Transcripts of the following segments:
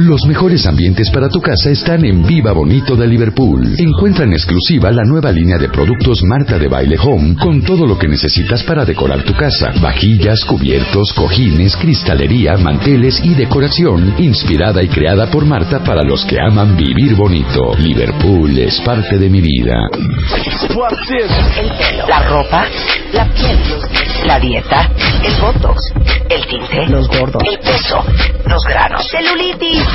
Los mejores ambientes para tu casa están en Viva Bonito de Liverpool. Encuentra en exclusiva la nueva línea de productos Marta de Baile Home con todo lo que necesitas para decorar tu casa. Vajillas, cubiertos, cojines, cristalería, manteles y decoración inspirada y creada por Marta para los que aman vivir bonito. Liverpool es parte de mi vida. El pelo, la ropa, la piel, la dieta, el botox, el tinte, los gordos, el peso, los granos, celulitis.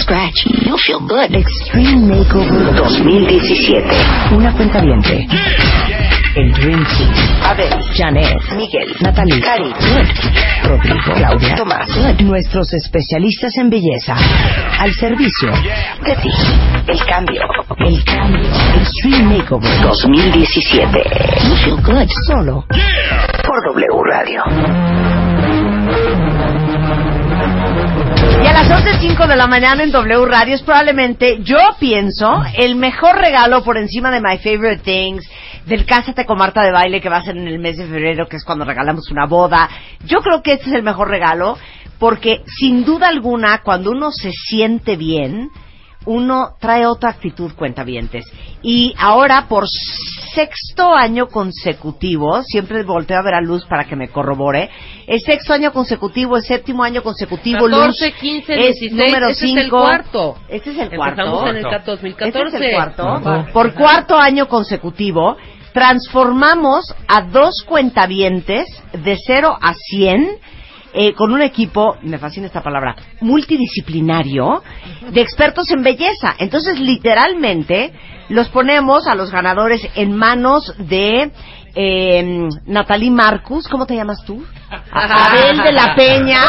Scratch, you feel good. Extreme Makeover 2017. Una cuenta viente. El Dream Team. Abel, Janet, Miguel, Natalie, Cari, Good, Rodrigo, Claudia, Tomás, Good. Nuestros especialistas en belleza. Al servicio de ti. El cambio. El cambio. Extreme Makeover 2017. You feel good. Solo. Por W Radio. Las 11.05 de la mañana en W Radio es probablemente, yo pienso, el mejor regalo por encima de My Favorite Things, del Cásate con Marta de Baile que va a ser en el mes de febrero, que es cuando regalamos una boda. Yo creo que este es el mejor regalo porque sin duda alguna cuando uno se siente bien, uno trae otra actitud, cuentavientes. Y ahora, por sexto año consecutivo, siempre volteo a ver a Luz para que me corrobore, es sexto año consecutivo, es séptimo año consecutivo, 14, Luz 15, es 16, número ese es el 5. cuarto. Este es el Empezamos cuarto. en el 2014. Este es el cuarto. Por cuarto año consecutivo, transformamos a dos cuentavientes de 0 a 100 eh, con un equipo, me fascina esta palabra, multidisciplinario de expertos en belleza. Entonces, literalmente, los ponemos a los ganadores en manos de eh, Natalie Marcus, ¿cómo te llamas tú? Abel de la Peña,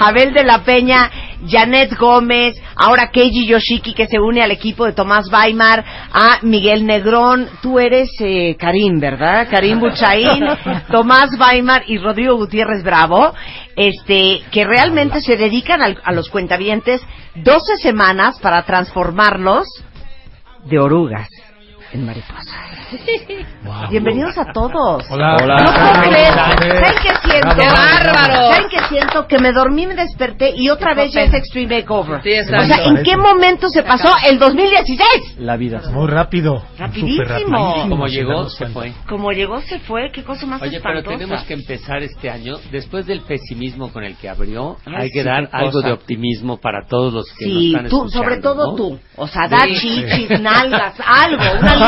Abel de la Peña, Janet Gómez, ahora Keiji Yoshiki que se une al equipo de Tomás Weimar, a Miguel Negrón, tú eres eh, Karim, ¿verdad? Karim Buchaín, Tomás Weimar y Rodrigo Gutiérrez Bravo, este, que realmente se dedican al- a los cuentavientes 12 semanas para transformarlos de orugas en mariposas. Bienvenidos a todos. Hola. No Hola. puedo creer. ¿Saben qué siento? ¡Qué bárbaro! ¿Saben qué siento? Que me dormí, me desperté y otra vez ya es Extreme Makeover. Sí, exacto. o sea, ¿en qué momento se pasó el 2016? La vida. Muy rápido. Rapidísimo. Como llegó, se fue. Como llegó, se fue. Qué cosa más Oye, pero espantosa. tenemos que empezar este año, después del pesimismo con el que abrió, Ay, hay que sí, dar algo de optimismo para todos los que nos Sí, están tú, escuchando. sobre todo ¿no? tú. O sea, da Sí. chichis, nalgas, algo, una lo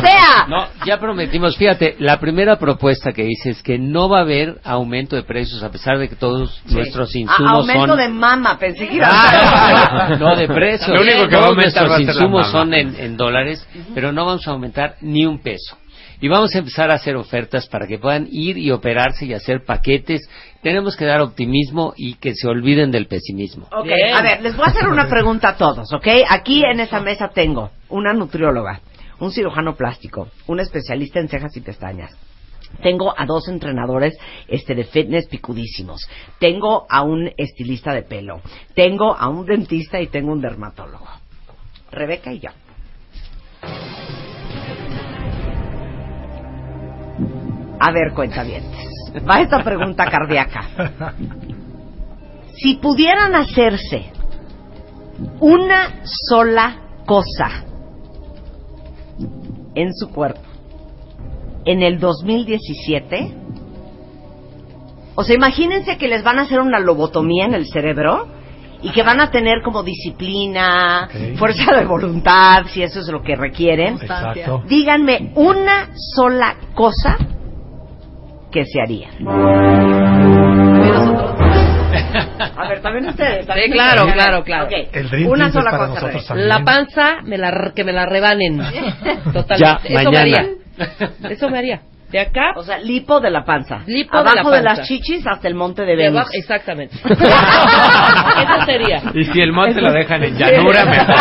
que sea. No, ya prometimos, fíjate, la primera propuesta que hice es que no va a haber aumento de precios a pesar de que todos nuestros A- insumos aumento son... de mama, pensé que iba Ah, a no, de precios. Lo único que va a aumentar a nuestros insumos son en, en dólares, pero no vamos a aumentar ni un peso. Y vamos a empezar a hacer ofertas para que puedan ir y operarse y hacer paquetes. Tenemos que dar optimismo y que se olviden del pesimismo. Ok, Bien. a ver, les voy a hacer una pregunta a todos, ¿ok? Aquí en esta mesa tengo una nutrióloga, un cirujano plástico, un especialista en cejas y pestañas. Tengo a dos entrenadores este, de fitness picudísimos. Tengo a un estilista de pelo. Tengo a un dentista y tengo un dermatólogo. Rebeca y yo. A ver, cuentavientes. Va esta pregunta cardíaca. Si pudieran hacerse una sola cosa en su cuerpo en el 2017, o sea, imagínense que les van a hacer una lobotomía en el cerebro y que van a tener como disciplina, fuerza de voluntad, si eso es lo que requieren. Exacto. Díganme una sola cosa que se haría. Ver, también ustedes. también Sí, claro, ustedes. claro, claro. Ok, El Dream Una es sola para cosa. nosotros también. La panza, me la, que me la rebanen. Totalmente. Ya, Eso me mañana. haría. Eso me haría. De acá, O sea, lipo de la panza. Lipo de Abajo la de, las panza. chichis hasta el monte de de Venus. abajo, exactamente. Eso sería. Y si el monte lo dejan en llanura, mejor.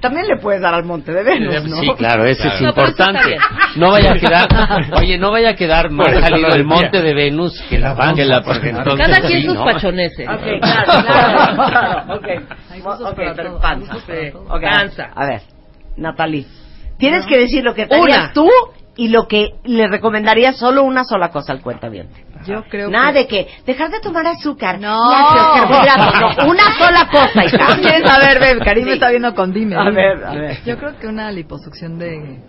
También le puedes dar al Monte de Venus, ¿no? Sí, claro, eso es No, pero eso importante. está No vaya a quedar, oye, no vaya a quedar más salido el monte de Venus que la. Que la- porque entonces Cada quien sí, sus ¿no? pachoneses. Ok, claro, claro, claro, ok. Hay gustos Ok, para pero panza. gustos para Sí. todo. Ok, Panza. A ver, Natalie, tienes que decir lo que Una. tú y lo que le recomendarías solo una sola cosa al cuentaviente. Yo creo Nada que... de que dejar de tomar azúcar, No. lácteos, carbohidratos, no, una sola cosa, hija. A ver, ve, Karim me está viendo con dime. A ver, a ver. Yo creo que una liposucción de,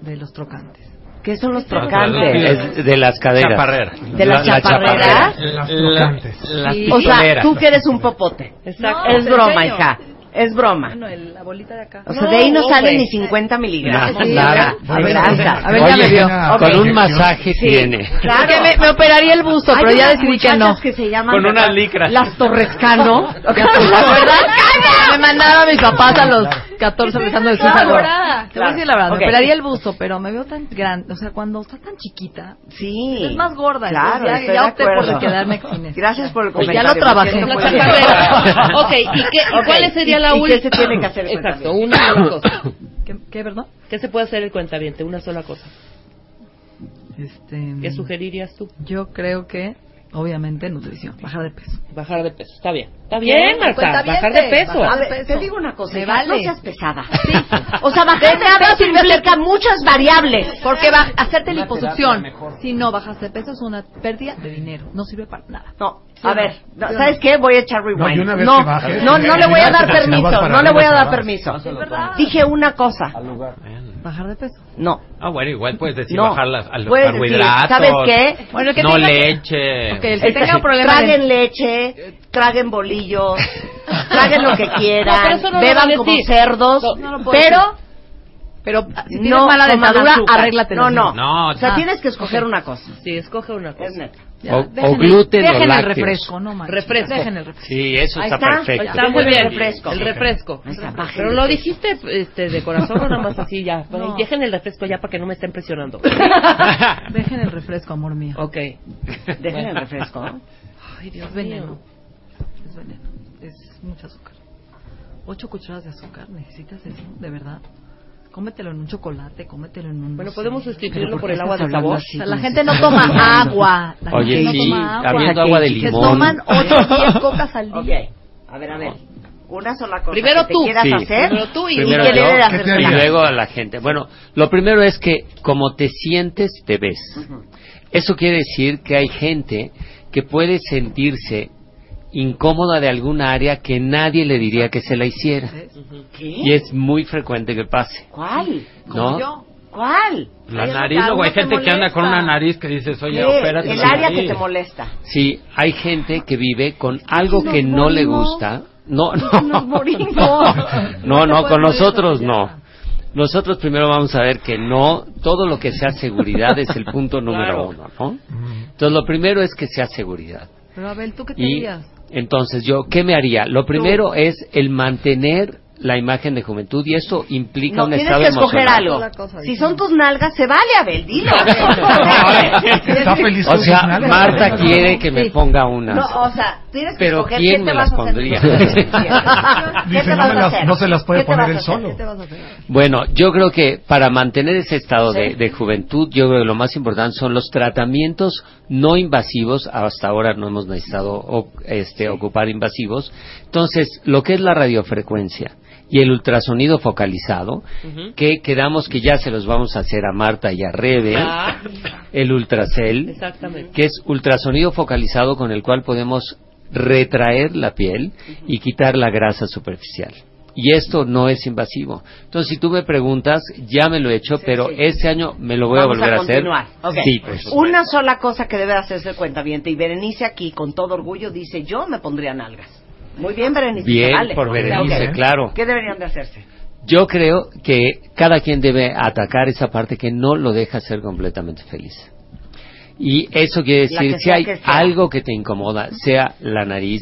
de los trocantes. ¿Qué son los trocantes? Es de las caderas. Chaparrera. ¿De las La- la chaparreras? Las trocantes. Las Sí. O sea, tú que eres un popote. Exacto. Es te broma, hija. Es broma. Bueno, el- la bolita de acá. O sea, de ahí no salen ni 50 miligramos. Nada, Sí, nada. A ver, anda. A ver, ya me vio. con un masaje Sí. tiene. Claro. Que me, me operaría el busto, pero ya decidí que no. que se llaman Con unas licras. Las Torrescano. Me mandaron a mis papás a los 14 empezando a decir Claro. Te voy a decir la verdad, Ok. me operaría el busto, pero me veo tan grande. O sea, cuando estás tan chiquita, Sí. es más gorda. Claro, entonces estoy ya, de ya opté por quedarme sin eso. Gracias por el Pues ya comentario. lo trabajé. La ok, ¿y, qué, y Ok, cuál sería la qué se tiene que hacer el Exacto, una sola cosa. ¿Qué, qué, perdón? ¿Qué se puede hacer el cuentaviente? Una sola cosa. Este, ¿Qué sugerirías tú? Yo creo que, obviamente, nutrición, bajar de peso. Bajar de peso. Está bien. Está bien, Marta. Bajar de peso. bajar A de ver, peso. te digo una cosa, hija, vale. no seas pesada. O sea, bajar de peso implica muchas variables. Porque va, hacerte liposucción, si no bajas de peso, es una pérdida de dinero. No sirve para nada. No, Sí, a ver, no, Sí, ¿sabes no. qué? Voy a echar rewind. No, y una vez no, que bajes, no, no le voy a dar permiso, no le voy a dar permiso. Dije una cosa. Bajar de peso. No. Ah, bueno, igual puedes decir No. bajar las- a los Puedes decir, carbohidratos. ¿sabes qué? Bueno, el que no tenga- leche. Ok, el que tenga un problema Traguen de- leche, traguen bolillos, traguen lo que No, pero quieran, no lo beban vale como decir. cerdos, No, no pero Pero si tienes no mala dentadura, arréglate. No, no. No, O sea, Ah, tienes que escoger ok. una cosa. Sí, escoge una cosa. Es neta. Ya, O- dejen o el- gluten o dejen el lácteos. refresco, no manches. Refresco. Dejen el refresco. Sí, eso está, está, perfecto. Está muy El bien. refresco. El refresco. Está, bajen Pero el lo refresco. dijiste este, de corazón o nada más así ya. No. Dejen el refresco ya para que no me estén presionando. Dejen el refresco, amor mío. ok. Dejen el refresco. Ay, Dios mío. Es veneno. Es mucho azúcar. Ocho cucharadas de azúcar. ¿Necesitas eso? ¿De verdad? Cómetelo en un chocolate, cómetelo en un... Bueno, no podemos sustituirlo ¿Pero por por el agua de sabor. así? O sea, la gente no toma agua. La Oye, gente no sí, toma agua. habiendo agua de Se limón. toman 8 o 10 cocas al día. A ver, a ver. Una sola cosa Primero que te tú. quieras Sí. hacer Primero tú y- luego a la gente. Bueno, lo primero es que como te sientes, te ves. Eso quiere decir que hay gente que puede sentirse incómoda de alguna área que nadie le diría que se la hiciera. ¿Qué? Y es muy frecuente que pase. ¿Cuál? ¿No? yo. ¿Cuál? La nariz, luego hay gente que anda con una nariz que dices, oye, ¿Qué? opérate El la área que te molesta. Sí, hay gente que vive con algo que no le gusta. No, no. Nos morimos. No, no, con nosotros no. Nosotros primero vamos a ver que no, todo lo que sea seguridad es el punto número Claro. uno, ¿no? Entonces lo primero es que sea seguridad. Pero Abel, ¿tú qué te Y harías? entonces yo, ¿qué me haría? Lo primero es el mantener la imagen de juventud y eso implica No, un tienes estado que escoger emocional. algo. Si son tus nalgas, se vale, Abel, dilo. Está feliz O sea. Marta quiere que me ponga una. No, o sea, tienes que Pero escoger ¿quién qué te me vas las pondría? ¿Qué Dice, te no, las- se las puede ¿Qué te poner él solo. ¿Qué te? Bueno, yo creo que para mantener ese estado de, Sí. de juventud, yo creo que lo más importante son los tratamientos no invasivos. Hasta ahora no hemos necesitado o- este, ocupar invasivos. Entonces, lo que es la radiofrecuencia y el ultrasonido focalizado, que quedamos que ya se los vamos a hacer a Marta y a Rebe, Ah, el ultracel, que es ultrasonido focalizado con el cual podemos retraer la piel y quitar la grasa superficial. Y esto no es invasivo. Entonces, si tú me preguntas, ya me lo he hecho, pero sí. este año me lo voy Vamos a volver a, hacer. Sí, pues. Una sola cosa que debe hacerse el cuentaviente. Y Berenice aquí, con todo orgullo, dice, yo me pondría nalgas. Muy bien, Berenice. Bien, vale. por Berenice, Ok. claro. ¿Qué deberían de hacerse? Yo creo que cada quien debe atacar esa parte que no lo deja ser completamente feliz. Y eso quiere decir, que si hay que algo que te incomoda, sea la nariz,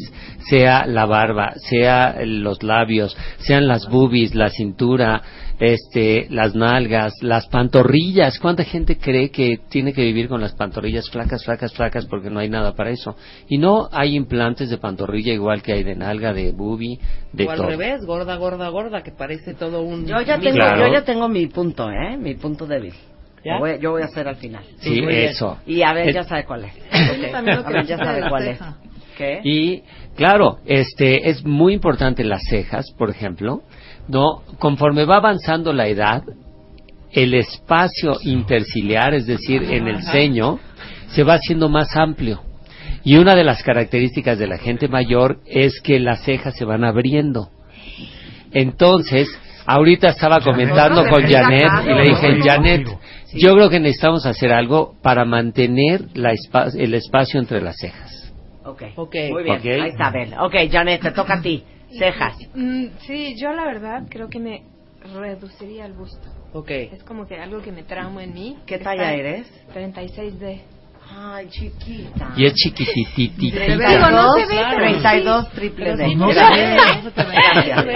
sea la barba, sea los labios, sean las boobies, la cintura, este, las nalgas, las pantorrillas. ¿Cuánta gente cree que tiene que vivir con las pantorrillas flacas, flacas, flacas porque no hay nada para eso? Y no hay implantes de pantorrilla igual que hay de nalga, de boobie, de o al todo. revés, gorda, gorda, gorda, que parece todo un... Yo ya tengo, Claro. yo ya tengo mi punto, ¿eh? Mi punto débil. ¿Ya? Lo voy- yo voy a hacer al final. Sí, eso. Y a ver, Es- ya sabe cuál es. A ver, ya sabe cuál es. ¿Qué? Y claro, este es muy importante las cejas, por ejemplo, no conforme va avanzando la edad, el espacio interciliar, es decir, en el ceño, se va haciendo más amplio. Y una de las características de la gente mayor es que las cejas se van abriendo. Entonces, ahorita estaba comentando con Janet y le dije, Janet, yo creo que necesitamos hacer algo para mantener la espa- el espacio entre las cejas. Ok. Ok. Muy bien. Ok. Ahí está, Abel. Ok, Janet, te toca a ti. Cejas. Mm, sí, yo la verdad creo que me reduciría el busto. Ok. Es como que algo que me trauma en mí. ¿Qué talla eres? 36D. Ay, chiquita. Y es chiquitititita. Digo, no se ve, pero 32 triple D. No se ve.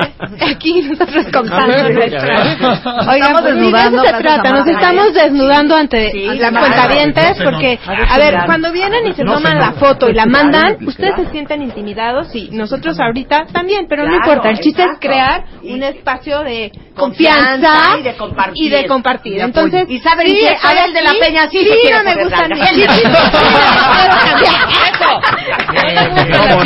Aquí nosotros contando. Estamos pues, ni de desnudando eso se trata, nos estamos desnudando ante Sí, las claro. cuentavientes porque, a ver, cuando vienen y se toman la foto y la mandan, ustedes se sienten intimidados y nosotros ahorita también, pero no importa, el chiste es crear un espacio de Confianza y de compartir. y de compartir. Entonces, ¿Y saben ahora Abel de la Peña sí sí, no me poner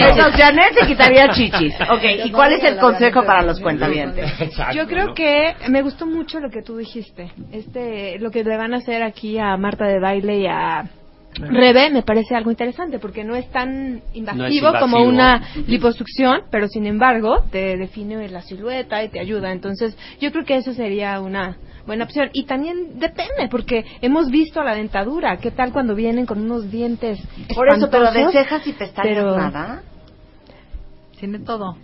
Entonces, Janet se quitaría chichis. Ok, ¿y cuál es el consejo para los cuentavientes? Yo creo que me gustó mucho lo que tú dijiste. Este, lo que le van a hacer aquí a Marta de baile y a Rebe me parece algo interesante porque no es tan invasivo, como invasivo. una liposucción, pero sin embargo te define la silueta y te ayuda. Entonces, yo creo que eso sería una buena opción. Y también depende, porque hemos visto la dentadura. ¿Qué tal cuando vienen con unos dientes Por eso, pero de cejas y pestañas Pero- nada. Tiene todo.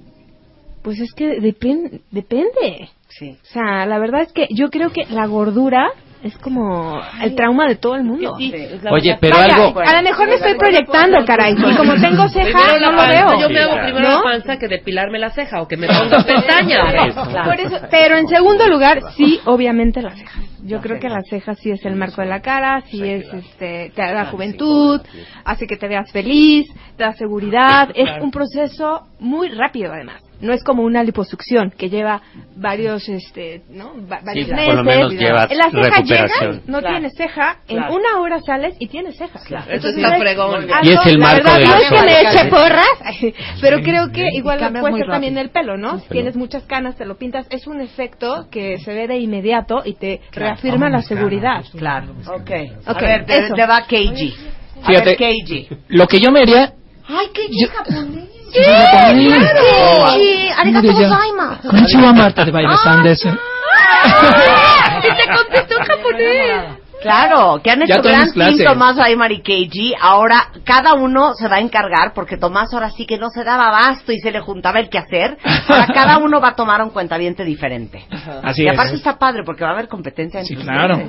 Pues es que depen- depende. Sí. O sea, la verdad es que yo creo que la gordura es como el trauma de todo el mundo. Sí, Oye, pero Vaya, algo... a lo mejor me estoy proyectando, caray. Y como tengo ceja, no lo panza, veo. Yo me hago primero ¿no? la panza que depilarme la ceja o que me ponga pestañas. Por eso, pero en segundo lugar, sí, obviamente las cejas. Yo creo que las cejas sí es el marco de la cara, sí es, este, te da juventud, hace que te veas feliz, te da seguridad. Es un proceso muy rápido, además. No es como una liposucción que lleva varios, este, ¿no? Va- varios Sí, por meses. lo menos lleva la ceja recuperación. llega, no Claro. tienes ceja, en Claro. una hora sales y tienes cejas. Claro. Eso Entonces, está es fregón. Y es el la marco verdad, de no la es que me eche porras, pero creo que Y igual puede ser también el pelo, ¿no? Si tienes muchas canas, te lo pintas, es un efecto que se ve de inmediato y te reafirma la seguridad. Claro. Ok. A Ok, ver, te, te va Keiji. A Fíjate. ver, Keiji. Lo que yo me haría. Ay, Keiji japonés. えー、元ーありがとうございます。こんにちは、またで？ばいらさんで？す。めっちゃコンテストかもね。Claro, que han hecho gran team clase. Tomás, Aymar y Keiji. Ahora cada uno se va a encargar, porque Tomás ahora sí que no se daba abasto y se le juntaba el quehacer. Ahora cada uno va a tomar un cuentaviente diferente. Así y es. aparte está padre, porque va a haber competencia entre Sí, claro.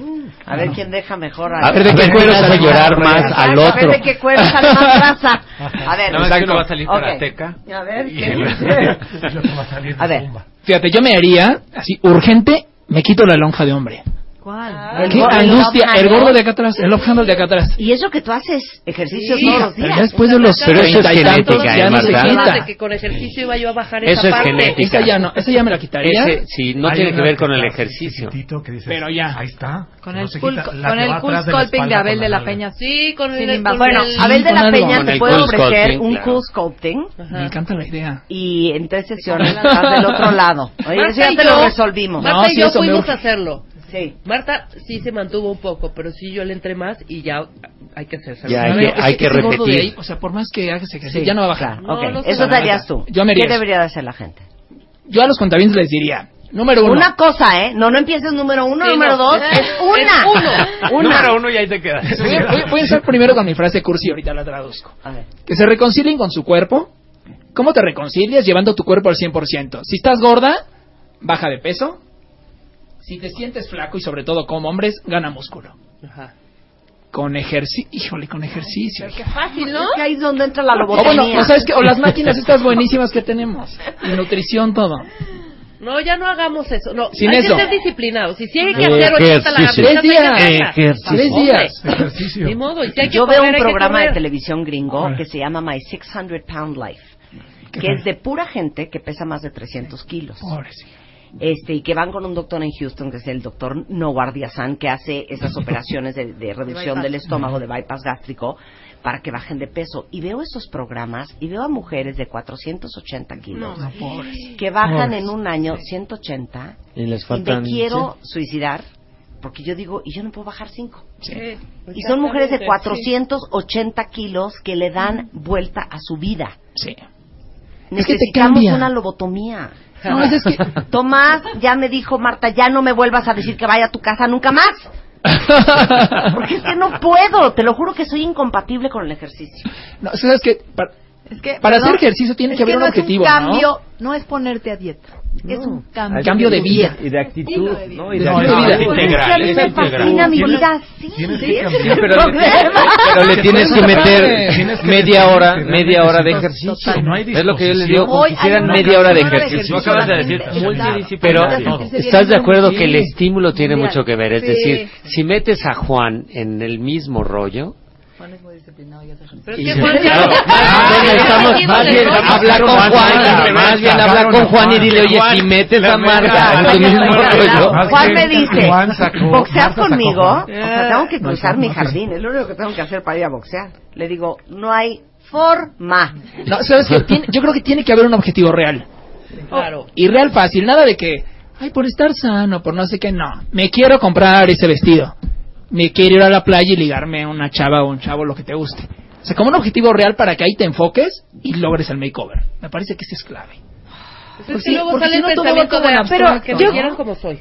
A ver quién deja mejor A ver de qué cuero sale llorar más al A ver otro. de qué cuero sale más grasa. A ver, Nada más que uno va a salir Ok. karateca. A ver, ¿qué? el- otro va a salir de A ver. Fíjate, yo me haría así, urgente, me quito la lonja de hombre. ¿Cuál? Qué el angustia, el gordo de acá atrás, el love handle de acá atrás. Y eso que tú haces ejercicios Sí, todos los Pero días. ya después de los Pero eso es genética, ya ¿eh, no se quita. que con ejercicio iba yo a bajar Eso esa es parte. genética. Esa ya no, esa ya me la quitaría. Ese, sí, no Hay tiene que ver con el ejercicio. que dices, Pero ya. Ahí está. Con no el cool, con el cool sculpting de Abel de la. Peña. Sí, con el... Bueno, el- Abel de la. Peña te puede ofrecer un cool sculpting Me encanta la idea. y en tres sesiones estás del otro lado. Oye, eso ya te lo resolvimos. Marta No, y yo fuimos a hacerlo. Sí. Marta sí se mantuvo un poco, pero sí yo le entré más y ya hay que hacerse. Ya, hay que- hay que repetir. ahí, o sea, por más que hagas ejercicio, Sí, ya no va a bajar. No, eso bajar. tú. Yo me ¿Qué eso. debería de hacer la gente? Yo a los contabientes les diría, número uno, Una cosa, ¿eh? No, no empieces número uno, Sí, número no. dos. Es- Es una. es uno. Una. Número uno y ahí te quedas. voy, voy- voy a empezar primero con mi frase cursi, ahorita la traduzco. A ver. Que se reconcilien con su cuerpo. ¿Cómo te reconcilias? Llevando tu cuerpo al 100%. Si estás gorda, baja de peso. Si te sientes flaco y sobre todo como hombres, gana músculo. Ajá. con ejercicio. Híjole, con ejercicio. Qué fácil, ¿no? Es que ahí es donde entra la O lobotomía. bueno, o sabes que o las máquinas estas buenísimas que tenemos. Y nutrición, todo. No, ya no hagamos eso. No, Sin hay eso. que ser disciplinados. Y si hay que Eh, hacer 80 ejercicio. lagartijas, Tres días. hay que hacerlas. Tres días. Ejercicio. Ni modo. Y si hay que Yo veo comer, un hay que programa de televisión gringo que se llama My 600 Pound Life, que es de pura gente que pesa más de 300 kilos. Este, y que van con un doctor en Houston, que es el doctor Noah Diazan, que hace esas operaciones de, de reducción bypass. del estómago, de bypass gástrico, para que bajen de peso. Y veo esos programas y veo a mujeres de 480 kilos No, que bajan Pobres. en un año 180 Y les y faltan... me quiero suicidar porque yo digo, y yo no puedo bajar 5. Sí, Y son mujeres de exactamente. 480 kilos que le dan vuelta a su vida. Sí. Es que te cambia. una lobotomía. No, es, es que... Tomás ya me dijo, Marta, ya no me vuelvas a decir que vaya a tu casa nunca más. Porque es que no puedo, te lo juro que soy incompatible con el ejercicio. No, ¿sabes qué? Para, Es que, para perdón, hacer ejercicio tiene es que haber un no objetivo, Es un ¿no? cambio, ¿no? es ponerte a dieta. Es un cambio. Cambio de vida. Y de actitud, ¿no? Y de No, actitud. Es integral, a mí es me fascina mi vida así. pero. Pero le tienes que meter Tienes que media hora, media hora de ejercicio. No hay es lo que yo les digo, como quisieran media hora de ejercicio. acabas de decir, Pero, ¿estás de acuerdo que el estímulo tiene mucho que ver? Es decir, si metes a Juan en el mismo rollo, Juan es muy disciplinado y hace ejercicio. Pero es que Juan ya- más bien habla con Juan, más bien habla con Juan, y dile, oye, si metes la a Marta Juan me dice, Juan sacó- ¿boxeas Marta sacó conmigo? Juan. O sea, tengo que cruzar mi jardín, es lo único que tengo que hacer para ir a boxear. Le digo, no hay forma. No, ¿sabes qué? Tiene- yo creo que tiene que haber un objetivo real. Claro. Y real fácil, nada de que, ay, por estar sano, por no sé qué, no. Me quiero comprar ese vestido. Me quiero ir a la playa y ligarme a una chava o un chavo, lo que te guste. O sea, como un objetivo real para que ahí te enfoques y logres el makeover. Me parece que eso es clave. Pues sí, luego sale si el no pensamiento de en pero que ¿no? me quieran como soy.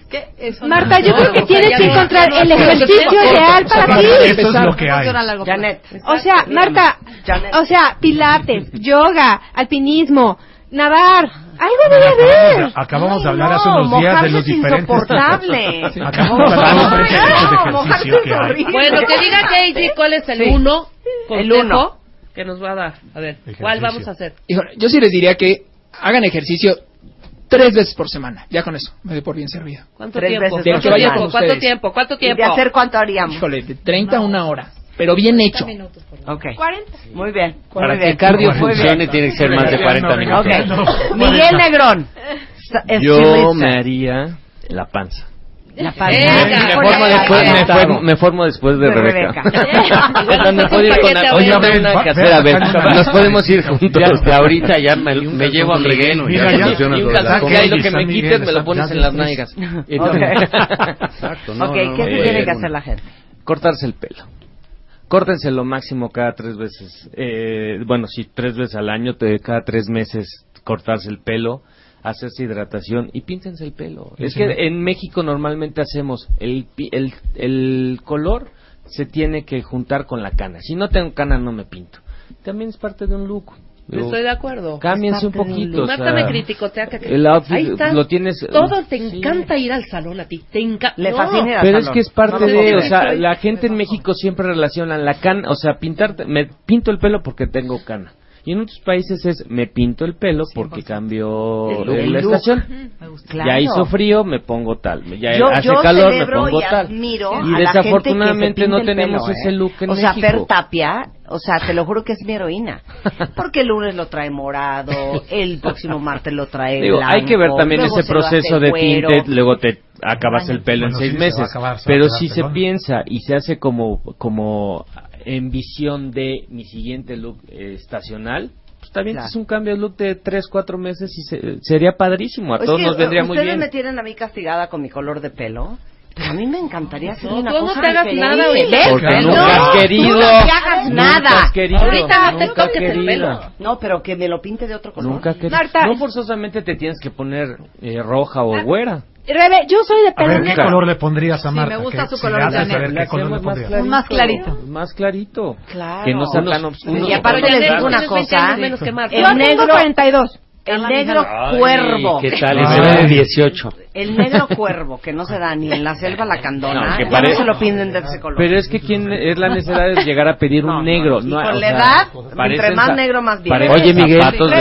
Marta, yo creo que no, tienes que encontrar el ejercicio ideal para ti. Eso es lo que hay. Janet. O sea, Marta, Janet. o sea, pilates, yoga, alpinismo, nadar, algo debe haber. Acabamos de hablar hace unos días de los es diferentes insoportable. tipos. Acabamos de hablar de los diferentes tipos de ejercicio que hay. Bueno, que diga Daisy cuál es el Sí. uno El uno. que nos va a dar. A ver. ¿cuál vamos a hacer? Híjole, yo sí les diría que hagan ejercicio tres veces por semana. Ya con eso, me doy por bien servido. ¿Cuánto Tres tiempo? veces por ¿Cuánto semana. tiempo? ¿Cuánto tiempo? ¿Cuánto ¿Y de hacer cuánto haríamos? Híjole, de 30 a una hora. Pero bien hecho. Ok. 40. Muy bien. para muy que bien. el cardio funcione tiene que ser más de 40 minutos. Ok. Miguel Negrón. Yo me haría la panza. La panza. Venga, Me formo, después, me, formo, me formo después de, De Rebeca. Rebeca. Que nos podemos ir juntos. De ahorita ya me, me llevo a ya. ya- Y un ya- calzón, ya- ahí lo que me Miguel, quites me lo pones ya en las nalgas. Ok, ¿qué eh, tiene que hacer la gente? cortarse el pelo. Córtense lo máximo cada tres veces. Eh, bueno, si tres veces al año, te- cada tres meses cortarse el pelo, hacerse hidratación y píntense el pelo. Es Sí. que en México normalmente hacemos el, el, el color se tiene que juntar con la cana. Si no tengo cana no me pinto. También es parte de un look. Digo, Estoy de acuerdo. Cámbiense un Es poquito. o Marta sea, me criticó, te que el outfit Ahí está. lo tienes Todo te sí. encanta ir al salón a ti. Te encanta. Le fascina ir al Pero es salón. que es parte No, de, no, o sea, estoy- la gente en México siempre relaciona la cana, o sea, pintar, me pinto el pelo porque tengo cana. Y en otros países es, me pinto el pelo porque cambió El look. El la look. estación. Claro. Ya hizo frío, me pongo tal. Ya yo, hace yo calor, me pongo y tal. Y desafortunadamente no tenemos pelo, ese ¿eh? look en O sea, México. Fer Tapia, o sea, te lo juro que es mi heroína. Porque el lunes lo trae morado, el próximo martes lo trae Digo, blanco, hay que ver también ese proceso de tinte, luego te acabas el pelo Bueno, en seis sí, se meses. acabar, se pero si se pelón. piensa y se hace como, como en visión de mi siguiente look eh, estacional, pues también Claro. es un cambio de look de tres, cuatro meses y se- sería padrísimo. A todos que, nos vendría muy ustedes bien. me tienen a mí castigada con mi color de pelo. Pero a mí me encantaría hacer No, una tú no cosa te hagas diferente. nada. ¿Ves? Porque No, nunca has querido. Tú no te hagas Nunca nada. has querido. Ahorita no te nunca toques el pelo. No, pero que me lo pinte de otro color. Nunca has querido. Marta. No forzosamente te tienes que poner eh, roja o güera. Rebe, yo soy de pelo ver, ¿qué negro. color le pondrías a Sí, Marta? me gusta ¿Qué- su si color de saber negro. qué color le más pondrías? clarito. Más clarito. Más clarito. Claro. Que no sea tan Unos- oscuro. Y aparte les digo una tienes 20 cosa. El negro, 42. El negro Ay, cuervo. ¿Qué tal? Ve de 18. El negro cuervo, que no se da ni en la selva lacandona. No, que ya pare- no se lo piden de ese color. Pero es que quién es la necesidad de llegar a pedir No, un negro. no, con la edad, entre más negro, más bien. Oye, Miguel, zapatos de,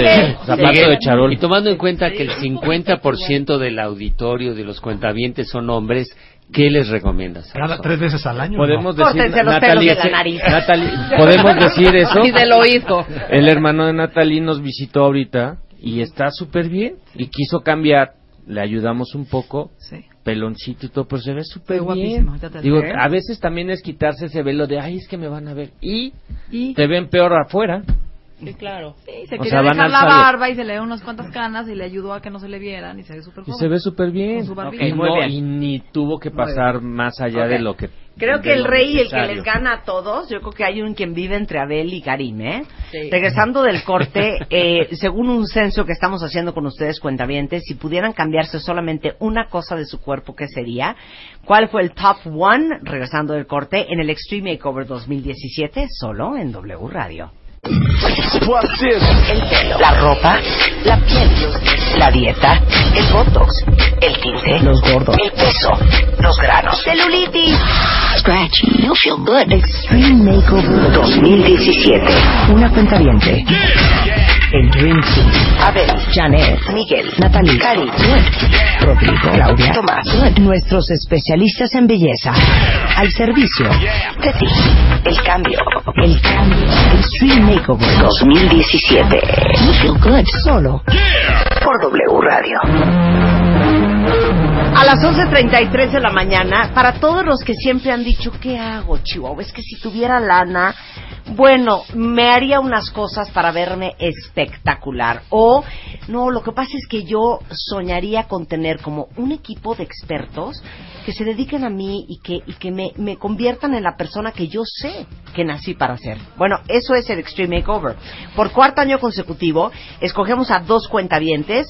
Miguel, de charol. Y tomando en cuenta que el 50% del auditorio de los cuentavientes son hombres, ¿qué les recomiendas? a Cada tres veces al año. Podemos ¿no? decir, Córtense los Natalie, pelos de la nariz. Natalie, podemos decir eso. Y del oído. El hermano de Natalie nos visitó ahorita y está súper bien y quiso cambiar. Le ayudamos un poco, Sí. peloncito y todo, pero se ve súper bien. guapísimo, digo. a veces también es quitarse ese velo de, ay, es que me van a ver. Y Y te ven peor afuera. Sí, claro. sí, se o quería sea, van dejar la barba y se le dio unas cuantas canas y le ayudó a que no se le vieran y se ve súper Y se ve súper bien. Muy no- bien. y ni tuvo que pasar más allá de lo que. Creo que el rey y el que les gana a todos, yo creo que hay un quien vive entre Abel y Karim, ¿eh? Sí. Regresando del corte, eh, según un censo que estamos haciendo con ustedes, cuentavientes, si pudieran cambiarse solamente una cosa de su cuerpo, ¿qué sería? ¿Cuál fue el top one, regresando del corte, en el Extreme Makeover 2017, solo en W Radio? El pelo, la ropa, la piel, la dieta, el botox, el tinte, los gordos, el peso, los granos, celulitis. Scratch, you feel good. Extreme Makeover 2017. Una cuenta viente. El Dream Team. Abel, Janet, Miguel, Natalie, Cari, Rodrigo, Claudia, Tomás. Nuestros especialistas en belleza. Al servicio de ti. El cambio. El cambio. Extreme Makeover 2017. You feel good. Solo. Por W Radio. A las 11.33 de la mañana, para todos los que siempre han dicho, ¿qué hago, Chihuahua? Es que si tuviera lana, bueno, me haría unas cosas para verme espectacular. O, no, lo que pasa es que yo soñaría con tener como un equipo de expertos que se dediquen a mí y que, y que me, me conviertan en la persona que yo sé que nací para ser. Bueno, eso es el Extreme Makeover. Por cuarto año consecutivo, escogemos a dos cuentavientes.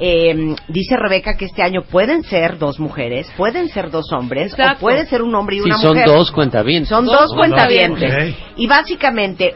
Eh, dice Rebeca que este año pueden ser dos mujeres, pueden ser dos hombres, o Exacto. puede ser un hombre y Sí, una son mujer. dos cuentavientes. Son Dos dos cuentavientes. cuentavientes. Y básicamente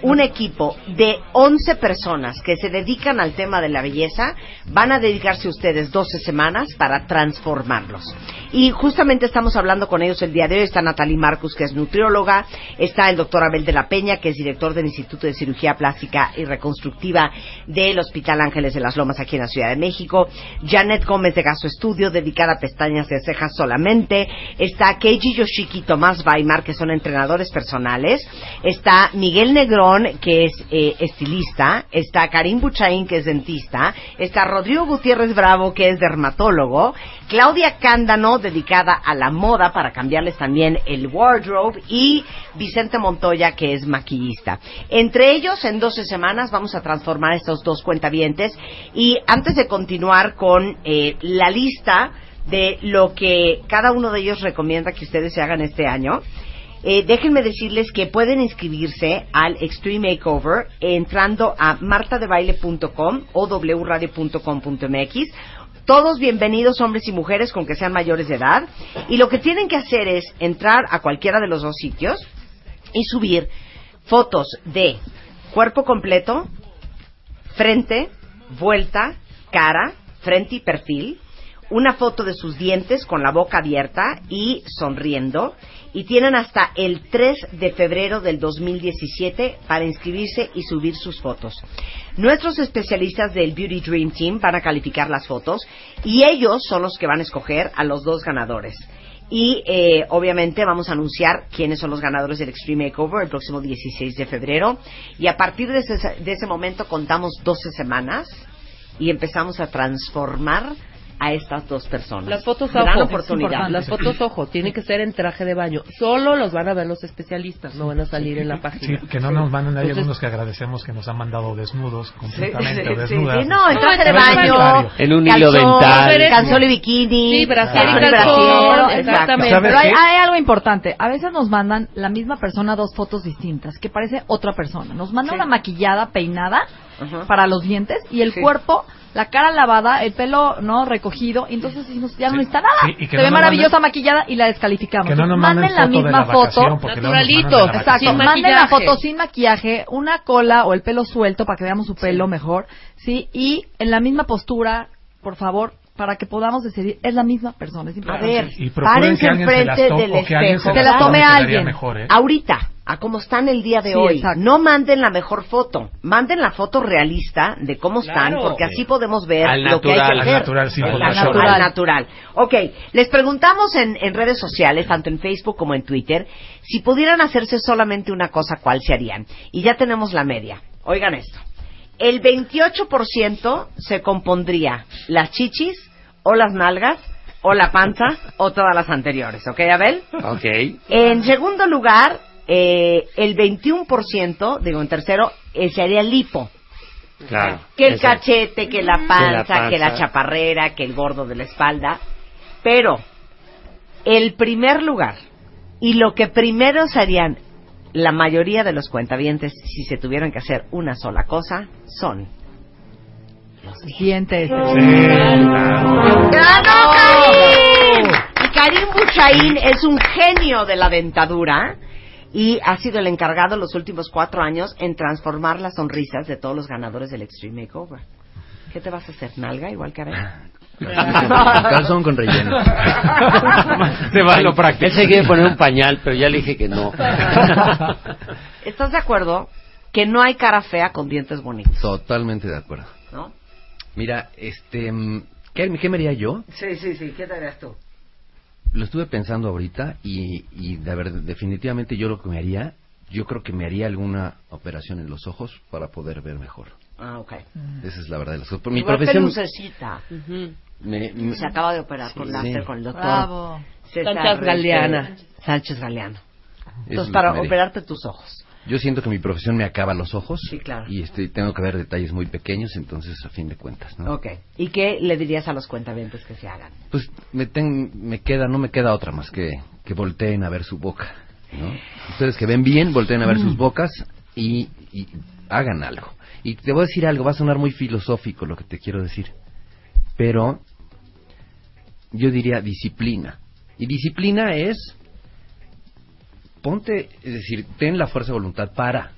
un equipo de 11 personas que se dedican al tema de la belleza van a dedicarse ustedes 12 semanas para transformarlos. Y justamente estamos hablando con ellos el día de hoy. Está Natalie Marcus, que es nutrióloga. Está el doctor Abel de la Peña, que es director del Instituto de Cirugía Plástica y Reconstructiva del Hospital Ángeles de las Lomas aquí en la Ciudad de México. Janet Gómez de Gaso Estudio, dedicada a pestañas de cejas solamente. Está Keiji Yoshiki y Tomás Weimar, que son entrenadores personales. Está Negrón, que es eh, estilista. Está Karim Buchaín, que es dentista. Está Rodrigo Gutiérrez Bravo, que es dermatólogo. Claudia Cándano, dedicada a la moda para cambiarles también el wardrobe. Y Vicente Montoya, que es maquillista. Entre ellos, en 12 semanas, vamos a transformar estos dos cuentavientes. Y antes de continuar con eh, la lista de lo que cada uno de ellos recomienda que ustedes se hagan este año, eh, déjenme decirles que pueden inscribirse al Extreme Makeover entrando a martadebaile.com o wradio.com.mx. Todos bienvenidos, hombres y mujeres, con que sean mayores de edad. Y lo que tienen que hacer es entrar a cualquiera de los dos sitios y subir fotos de cuerpo completo, frente, vuelta, cara, frente y perfil, una foto de sus dientes con la boca abierta y sonriendo. Y tienen hasta el 3 de febrero del 2017 para inscribirse y subir sus fotos. Nuestros especialistas del Beauty Dream Team van a calificar las fotos y ellos son los que van a escoger a los dos ganadores. Y eh, obviamente vamos a anunciar quiénes son los ganadores del Extreme Makeover el próximo 16 de febrero. Y a partir de ese, de ese momento contamos 12 semanas y empezamos a transformar a estas dos personas. Las fotos Gran ojo, oportunidad. las fotos ojo, tienen que ser en traje de baño. Solo los van a ver los especialistas, no van a salir en la Sí, página. que no nos mandan, hay algunos que agradecemos que nos han mandado desnudos completamente Sí, sí, desnudas. sí, no, en traje de baño. En un hilo dental. calzón y bikini, Sí, brasier y calzón exactamente. Pero hay, algo importante. A veces nos mandan la misma persona dos fotos distintas, que parece otra persona. Nos manda Sí. una maquillada, peinada Ajá. para los dientes y el Sí. cuerpo la cara lavada, el pelo no recogido, y entonces decimos, ya no necesita nada. Sí, y que Se no ve nos maravillosa manden- maquillada y la descalificamos. Que no nos manden manden la foto de misma la foto. vacación, porque luego nos Naturalito. mandan de la Exacto, Sin manden la maquillaje. foto sin maquillaje, una cola o el pelo suelto para que veamos su pelo mejor, ¿sí? Y en la misma postura, por favor, para que podamos decidir, es la misma persona, es A ver, Y párense que alguien se las enfrente del espejo. se Que la tome alguien. mejor, ¿eh? Ahorita, a como están el día de Sí, hoy. exacto. No manden la mejor foto, manden la foto realista de cómo están, Claro. porque así podemos ver Al lo que hay que. Al natural, sin al Photoshop. natural. Al natural. Ok, les preguntamos en, en redes sociales, tanto en Facebook como en Twitter, si pudieran hacerse solamente una cosa, ¿cuál se harían? Y ya tenemos la media. Oigan esto. El 28% se compondría las chichis o las nalgas o la panza o todas las anteriores, ¿ok, Abel? Ok. En segundo lugar, eh, el 21%, digo en tercero, eh, se haría lipo. Claro. Que el Ese- cachete, que la panza, panza. que la chaparrera, que el gordo de la espalda. Pero el primer lugar y lo que primero se harían la mayoría de los cuentavientes si se tuvieran que hacer una sola cosa son Dientes. ¡Ganó Karim! Y Karim Buchaín es un genio de la dentadura y ha sido el encargado los últimos cuatro años en transformar las sonrisas de todos los ganadores del Extreme Makeover. ¿Qué te vas a hacer? ¿Nalga igual que Abel? Calzón con relleno. Te va lo práctico. Él se quiere poner un pañal, pero ya le dije que no. ¿Estás de acuerdo que no hay cara fea con dientes bonitos? Totalmente de acuerdo. ¿No? Mira, este, ¿qué, qué me haría yo? Sí, sí, sí. ¿Qué te harías tú? Lo estuve pensando ahorita y, y de ver, definitivamente yo lo que me haría, yo creo que me haría alguna operación en los ojos para poder ver mejor. Ah, ok. Esa es la verdad de las cosas. Por mi Igual profesión... Pelucecita. Me- me- Se acaba de operar con Sí. láser con el doctor Bravo. César Sánchez Galeana. Sánchez es Entonces, para operarte tus ojos. Yo siento que mi profesión me acaba los ojos Sí, claro. y este, tengo que ver detalles muy pequeños, entonces a fin de cuentas, ¿no? Ok. ¿Y qué le dirías a los cuentavientes que se hagan? Pues me, ten- me queda, no me queda otra más que, que volteen a ver su boca, ¿no? Ustedes que ven bien, volteen a ver Mm. sus bocas y, y hagan algo. Y te voy a decir algo, va a sonar muy filosófico lo que te quiero decir, pero yo diría disciplina. Y disciplina es, ponte, es decir, ten la fuerza de voluntad para,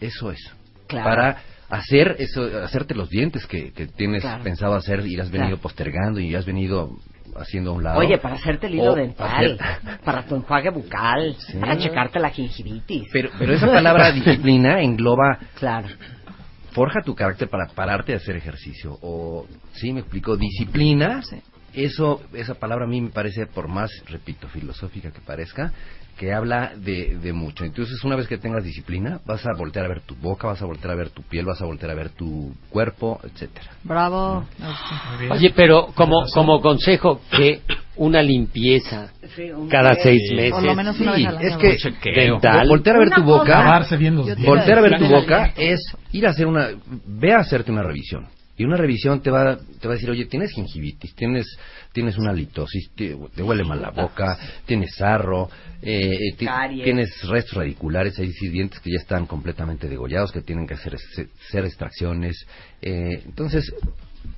eso es, Claro. para hacer eso, hacerte los dientes que, que tienes Claro. pensado hacer y has venido Claro. postergando y has venido haciendo a un lado. Oye, para hacerte el hilo O dental, hacer- para tu enjuague bucal, Sí. para checarte la gingivitis. Pero, pero esa palabra disciplina engloba, Claro. forja tu carácter para pararte a hacer ejercicio. O, sí, me explico, disciplina. Eso, esa palabra a mí me parece, por más, repito, filosófica que parezca, que habla de, de mucho. Entonces, una vez que tengas disciplina, vas a voltear a ver tu boca, vas a voltear a ver tu piel, vas a voltear a ver tu cuerpo, etcétera. Bravo. Oye, pero como, como consejo, que una limpieza Sí, un- cada seis meses. Por lo menos una Sí, vez es que dental. voltear a ver tu boca, bien los voltear a ver tu boca es ir a hacer una, ve a hacerte una revisión. Y una revisión te va, te va a decir, oye, tienes gingivitis, tienes, tienes una litosis, te, te huele mal la boca, tienes sarro, eh, Caries. tienes restos radiculares, hay dientes que ya están completamente degollados, que tienen que hacer, hacer extracciones. Eh, entonces,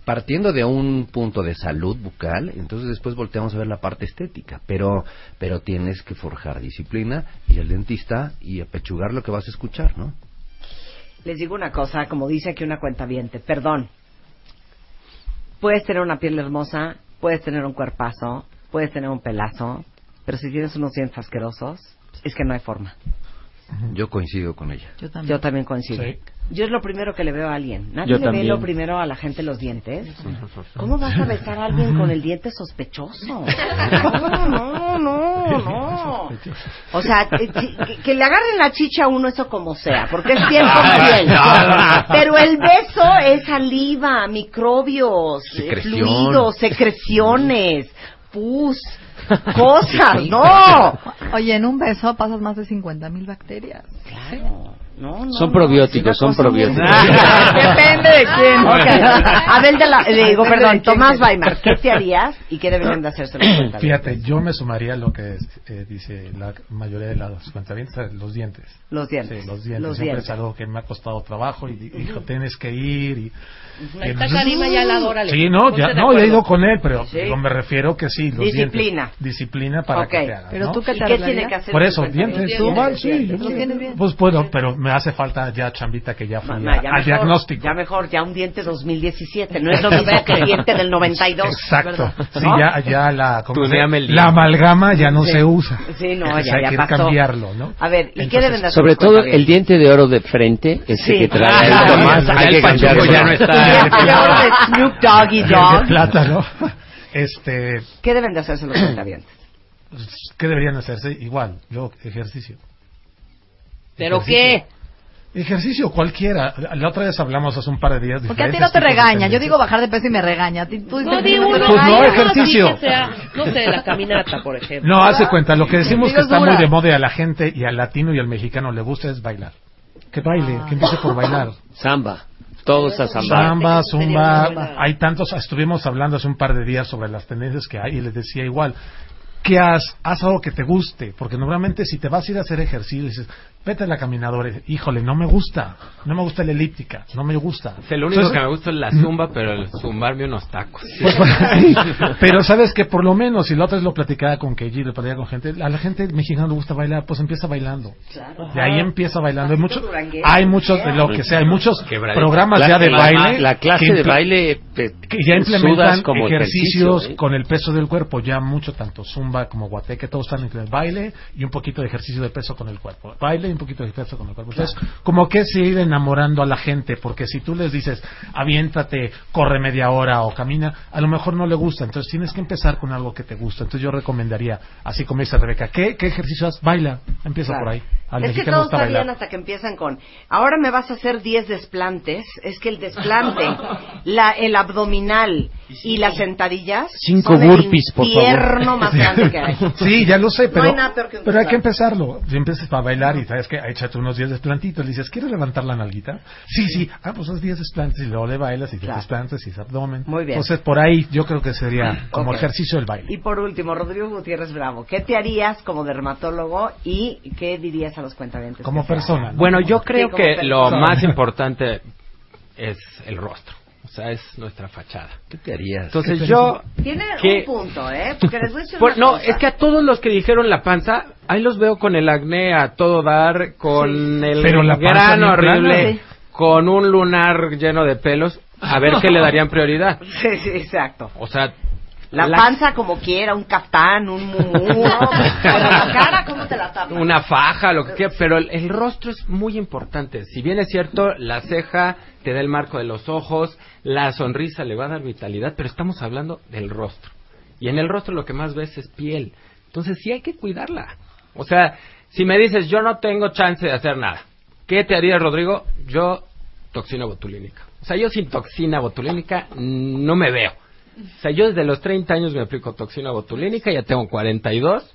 partiendo de un punto de salud bucal, entonces después volteamos a ver la parte estética, pero pero tienes que forjar disciplina y el dentista y apechugar lo que vas a escuchar, ¿no? Les digo una cosa, como dice aquí una cuenta perdón. Puedes tener una piel hermosa, puedes tener un cuerpazo, puedes tener un pelazo, pero si tienes unos dientes asquerosos, es que no hay forma. Yo coincido con ella. Yo también. Yo también coincido. Sí. Yo es lo primero que le veo a alguien. Nadie Yo le ve también. lo primero a la gente los dientes. ¿Cómo vas a besar a alguien con el diente sospechoso? No, no, no, no. O sea, que, que le agarren la chicha a uno eso como sea, porque es tiempo bien. Pero el beso es saliva, microbios, eh, Secreción. fluidos, secreciones, pus, cosas. No. Oye, en un beso pasas más de 50 mil bacterias. Claro. No, no, Son probióticos, son probióticos. Depende de quién. Ok. Abel de la, le digo, Depende perdón. Tomás Weimar, ¿qué te harías y qué deberían de hacerse los? Fíjate, yo me sumaría a lo que eh, dice la mayoría de los cuentavientes, los dientes. Los dientes. Sí, los dientes. Los Siempre dientes. es algo que me ha costado trabajo y hijo, tienes que ir y... Ahí y está entonces- Karima, ya la adora. Sí, no, ya, no, ya he ido con él, pero Sí. pero me refiero que sí, los Disciplina. dientes. Disciplina para Ok. que te hagas, Pero tú qué ¿Y te qué tiene que hacer? Por eso, dientes, igual, sí. Pues puedo, pero me hace falta ya chambita que ya fui Mamá, a- ya al mejor, diagnóstico. Ya mejor, ya un diente 2017. No es lo mismo que el diente del 92. Exacto. ¿verdad? Sí, ¿No? ya, ya la, ¿cómo se- Tuneame el la amalgama ya no Sí. se usa. Sí, no, Entonces ya, hay ya que pasó. cambiarlo, ¿no? A ver, ¿y qué Entonces, deben de hacer Sobre todo el diente de oro de frente, ese Sí. que trae Ah, ya, Tomás, hay que el ya no está. Y ahora de Snoop Doggy y el Dog. de plátano. Este, ¿Qué deben de hacerse los cuentavientes? ¿qué deberían hacerse? Igual, yo, ejercicio. ¿Pero Ejercicio. qué? Ejercicio cualquiera. La otra vez hablamos hace un par de días. Porque a ti no te regaña. Yo digo bajar de peso y me regaña. Tú dices No, que di no te uno. Pues no, ejercicio. que sea, no sé, la caminata, por ejemplo. No, hace cuenta, lo que decimos Digo, que está dura. muy de moda y a la gente y al latino y al mexicano le gusta es bailar. Que baile, que empiece por bailar. Samba. Todos a zamba. Samba, zumba, hay tantos, estuvimos hablando hace un par de días sobre las tendencias que hay y les decía igual, que haz, haz algo que te guste, porque normalmente si te vas a ir a hacer ejercicio dices, vete a la caminadora, híjole, no me gusta, no me gusta la elíptica, no me gusta. Sí, lo único Entonces, que me gusta es la zumba, pero el zumbarme unos tacos. pues, pero sabes que por lo menos, y la otra vez lo platicaba con Keiji, lo platicaba con gente, a la gente mexicana le gusta bailar, pues empieza bailando. De ahí empieza bailando. Hay muchos, duranguense, hay muchos, de yeah. lo que sea, hay muchos programas La- ya de la- baile. La clase que de baile eh, que ya implementan como ejercicios ejercicio, ¿eh? con el peso del cuerpo, ya mucho, tanto zumba como guateque, todos están en el baile y un poquito de ejercicio de peso con el cuerpo. Baile un poquito de peso con el cuerpo. Entonces, como que se ir enamorando a la gente, porque si tú les dices, aviéntate, corre media hora o camina, a lo mejor no le gusta. Entonces tienes que empezar con algo que te gusta. Entonces yo recomendaría, así como dice Rebeca, ¿qué, qué ejercicio haces? Baila, empieza Claro. por ahí. Al es que mexicano todo gusta está bien bailar. hasta que empiezan con, ahora me vas a hacer 10 desplantes. Es que el desplante, la, el abdominal y las sentadillas Cinco son el burpees, por favor. infierno más grande que hay. Sí, ya lo sé, No pero, hay nada peor que un pero hay que empezarlo. Si empiezas a bailar y sabes que échate unos 10 desplantitos, le dices, ¿quieres levantar la nalguita? Sí, sí. Ah, pues haz 10 desplantes y luego le bailas y 10 Claro. desplantes y es abdomen. Muy bien. Entonces, por ahí yo creo que sería como Ok. ejercicio el baile. Y por último, Rodrigo Gutiérrez Bravo, ¿qué te harías como dermatólogo y qué dirías a los cuentavientes? Como persona. hagan? Bueno, yo creo Sí, que lo persona. más importante es el rostro. O sea, es nuestra fachada. ¿Qué te harías? Entonces ¿Qué te yo... Tiene un punto, ¿eh? Porque les voy a decir una no, cosa. es que a todos los que dijeron la panza, ahí los veo con el acné a todo dar, con el Pero la panza grano horrible, sí. con un lunar lleno de pelos, a ver qué le darían prioridad. Sí, sí, exacto. O sea, La, la- panza como quiera, un caftán, un pero la cara, ¿cómo te la tapas? una faja, lo que quiera, pero el, el rostro es muy importante. Si bien es cierto, la ceja te da el marco de los ojos, la sonrisa le va a dar vitalidad, pero estamos hablando del rostro. Y en el rostro lo que más ves es piel. Entonces sí hay que cuidarla. O sea, si me dices, yo no tengo chance de hacer nada, ¿qué te haría, Rodrigo? Yo, toxina botulínica. O sea, yo sin toxina botulínica no me veo. O sea, yo desde los 30 años me aplico toxina botulínica, ya tengo 42.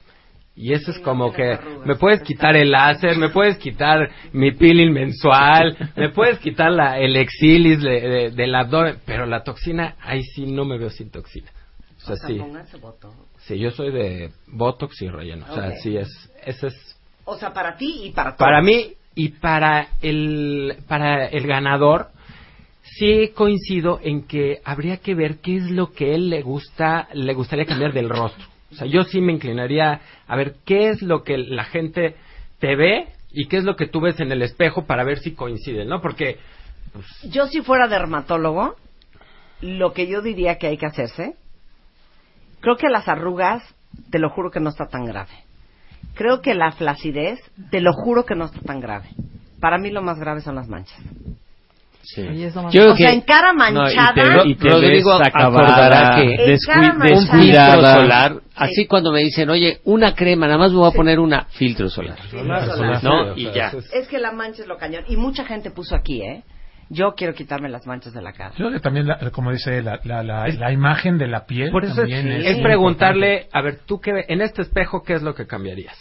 Y eso es como que me puedes quitar el láser, me puedes quitar mi peeling mensual, me puedes quitar la, el exilis de- de- del abdomen, pero la toxina, ahí sí no me veo sin toxina. O sea, O sea, sí, sí, yo soy de botox y relleno. O sea, sí es, ese es O sea, para ti y para todos. para mí y para el, para el ganador, sí coincido en que habría que ver qué es lo que él le gusta, le gustaría cambiar del rostro. O sea, yo sí me inclinaría a ver qué es lo que la gente te ve y qué es lo que tú ves en el espejo para ver si coinciden, ¿no? Porque Yo si fuera dermatólogo, lo que yo diría que hay que hacerse, creo que las arrugas, te lo juro que no está tan grave. Creo que la flacidez, te lo juro que no está tan grave. Para mí lo más grave son las manchas. Más- Yo creo O sea, que- en cara No, y manchada, te- y te Rodrigo acordará que un manchada. filtro solar. Sí. Así cuando me dicen, oye, una crema, nada más me voy a poner una filtro solar. solar. ¿No? Sí, Y ya. es- que la mancha es lo cañón. Y mucha gente puso aquí, ¿eh? Yo quiero quitarme las manchas de la cara. Yo creo que también, la- como dice, la, la, la, la imagen de la piel Por eso es, también es muy preguntarle, a ver, tú qué, en este espejo, ¿qué es lo que cambiarías?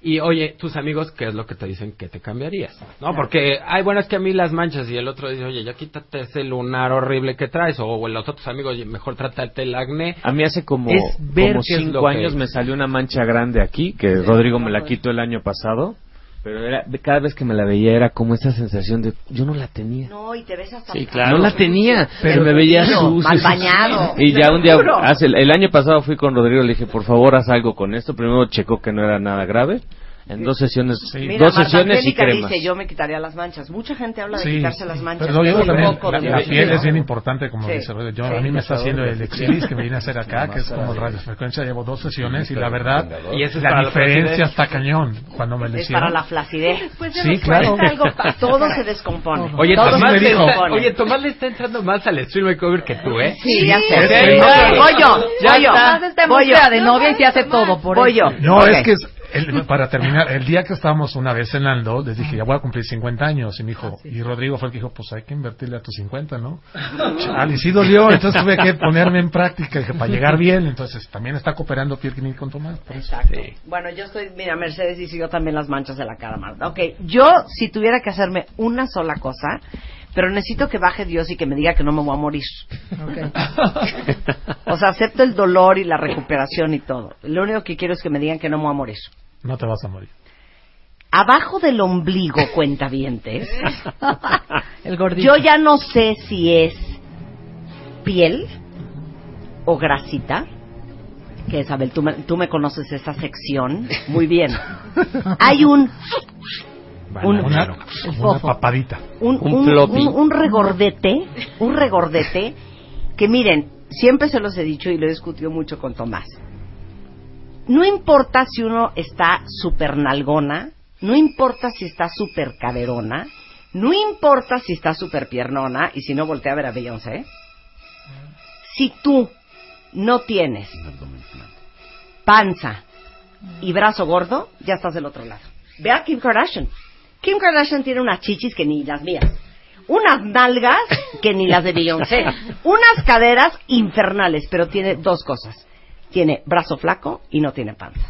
Y oye, tus amigos, ¿qué es lo que te dicen que te cambiarías? No, porque, ay, bueno, es que a mí las manchas y el otro dice, oye, ya quítate ese lunar horrible que traes. O, los otros amigos, mejor trátate el acné. A mí hace como, Es ver como cinco que- años me salió una mancha grande aquí, que Rodrigo me la quitó el año pasado. Pero era, cada vez que me la veía era como esa sensación de, yo no la tenía. No, y te ves hasta Sí, claro. No la tenía, Pero pero me veía sucio, mal bañado. Y ya un día, hace, el año pasado fui con Rodrigo, le dije, por favor, haz algo con esto. Primero checó que no era nada grave. En dos sesiones, Mira, dos Marta sesiones y Angélica crema. dice, yo me quitaría las manchas. Mucha gente habla de Sí, quitarse las manchas. Pero yo también, la, la piel es bien importante, como Sí. dice. Yo, Sí. A mí me está haciendo el exilis que me viene a hacer acá, que es como radiofrecuencia. Llevo dos sesiones y la verdad, Y eso es la diferencia está cañón cuando me lo Es hicieron. para la flacidez. Sí, claro. Algo, todo se descompone. Oye, todo Tomás, se le está, descompone. oye, Tomás le está entrando más al stream makeover que tú, ¿eh? Sí, ya sé. Sí, voy yo, voy yo. Voy yo. de novia y se hace todo por Voy eso. yo. No, es que es- el- para terminar, el día que estábamos una vez cenando, les dije, ya voy a cumplir 50 años. Y me dijo, y Rodrigo fue el que dijo, pues hay que invertirle a tus 50, ¿no? Chale, y sí dolió, entonces tuve que ponerme en práctica dije, para llegar bien. Entonces también está cooperando Pierre Knight con Tomás. Exacto. Bueno, yo estoy, mira, Mercedes dice yo también las manchas de la cara, Marta. Ok, yo si tuviera que hacerme una sola cosa, pero necesito que baje Dios y que me diga que no me voy a morir. O sea, acepto el dolor y la recuperación y todo. Lo único que quiero es que me digan que no me voy a morir. No te vas a morir. Abajo del ombligo, cuentavientes, El gordito. yo ya no sé si es piel o grasita. Que Isabel, tú me, tú me conoces esa sección muy bien. Hay un un, una, una papadita. un, Un un- floppy. un- un regordete, un regordete que miren, siempre se los he dicho y lo he discutido mucho con Tomás. No importa si uno está super nalgona, no importa si está super caderona, no importa si está super piernona y si no voltea a ver a Beyoncé. Si tú no tienes panza y brazo gordo, ya estás del otro lado. Ve a Kim Kardashian. Kim Kardashian tiene unas chichis que ni las mías. Unas nalgas que ni las de Beyoncé. Unas caderas infernales, pero tiene dos cosas. Tiene brazo flaco y no tiene panza.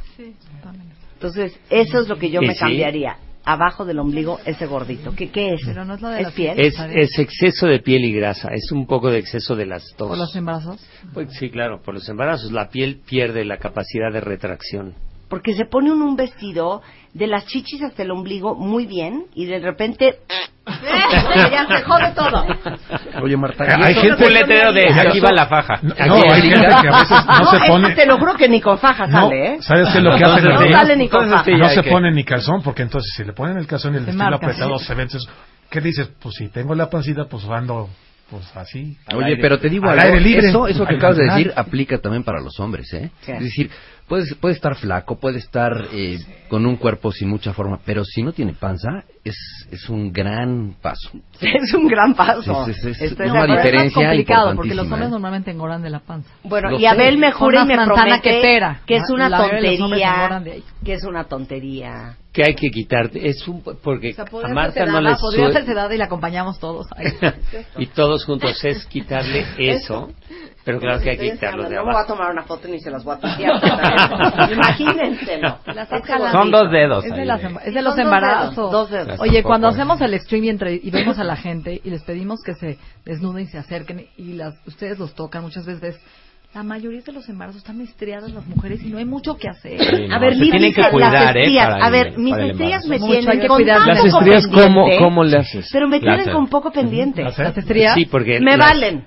Entonces, eso es lo que yo me sí. cambiaría. Abajo del ombligo, ese gordito. ¿Qué, qué es? Pero no es lo de ¿Es piel? Es, es exceso de piel y grasa, es un poco de exceso de las dos. ¿Por los embarazos? Pues sí, claro, por los embarazos. La piel pierde la capacidad de retracción. Porque se pone un vestido de las chichis hasta el ombligo muy bien y de repente ya se jode todo. Oye, Marta, Hay ¿y eso- gente- Un letrero de aquí va la faja. No, hay gente que a veces no, se pone. Te lo juro que ni con faja No, sale, ¿eh? ¿sabes qué es lo que hacen? No sale ni con faja. No se ponen ni calzón, porque entonces si le ponen el calzón y el marca, apretado sí. se ven. ¿Qué dices? Pues si tengo la pancita, pues ando pues así. Oye, pero te digo al algo, aire libre. Eso, eso que acabas de decir aplica también para los hombres, ¿eh? Es decir, puede, estar flaco, puede estar eh, con un cuerpo sin mucha forma, pero si no tiene panza, es, es un gran paso. Es un gran paso. Sí, sí, es Estoy de una diferencia es complicado porque los hombres ¿eh? normalmente engordan de la panza. Bueno, Lo y sé. Abel me jura y me promete que pera. que es una La hombres tontería, que es una tontería. Que hay que quitar. Es un, porque O sea, a Marta no le podría ser sedada y la acompañamos todos. Ahí. y todos juntos es quitarle eso, pero claro que hay que quitarlo de enseñando, No me voy a abajo. tomar una foto ni se las voy a tuitear. Imagínenselo. Es Son dos dedos. Es de, las ¿eh? em- es de los Son dos embarazos. dedos, Oye, cuando hacemos el stream y, entre- y vemos a la gente y les pedimos que se desnuden y se acerquen y las ustedes los tocan muchas veces, la mayoría de los embarazos están estriadas las mujeres y no hay mucho que hacer. Sí, A ver, Lidia, tienen que las cuidar, ¿eh? estrías. para a el- ver, mis el estrías me. Mucho, hay tienen que con cuidarlas. tan Las estrías, ¿cómo, pendiente, ¿cómo le haces? Pero me tienen con poco pendiente. Las estrías. Sí, porque Me las- valen.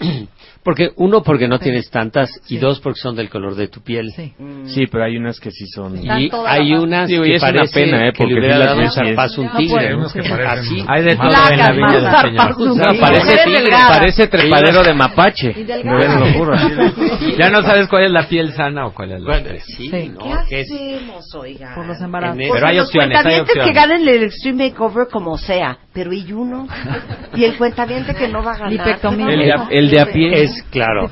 Porque uno porque no tienes tantas y dos porque son del color de tu piel. Sí. Sí, pero hay unas que sí son... Y hay unas Digo, y que es una parece pena, ¿eh? que Porque le hubiera sí las dado un es- zarpazo un No tigre. que sí. parecen Así. Hay de todo en la vida más del señor. Sí, No, mujeres parece, delgadas. parece trepadero de mapache. Veras, lo juro. Ya no sabes cuál es la piel sana o cuál es la Bueno, piel. sí, Sí. ¿no? ¿Qué Que es- hacemos, oiga? Por los embarazos. Pero hay opciones, hay cuentavientes que opciones. ganen el Extreme Makeover como sea, pero ¿y uno? ¿Y el cuentaviente que no va a ganar? El de a- el de a pie. Es claro.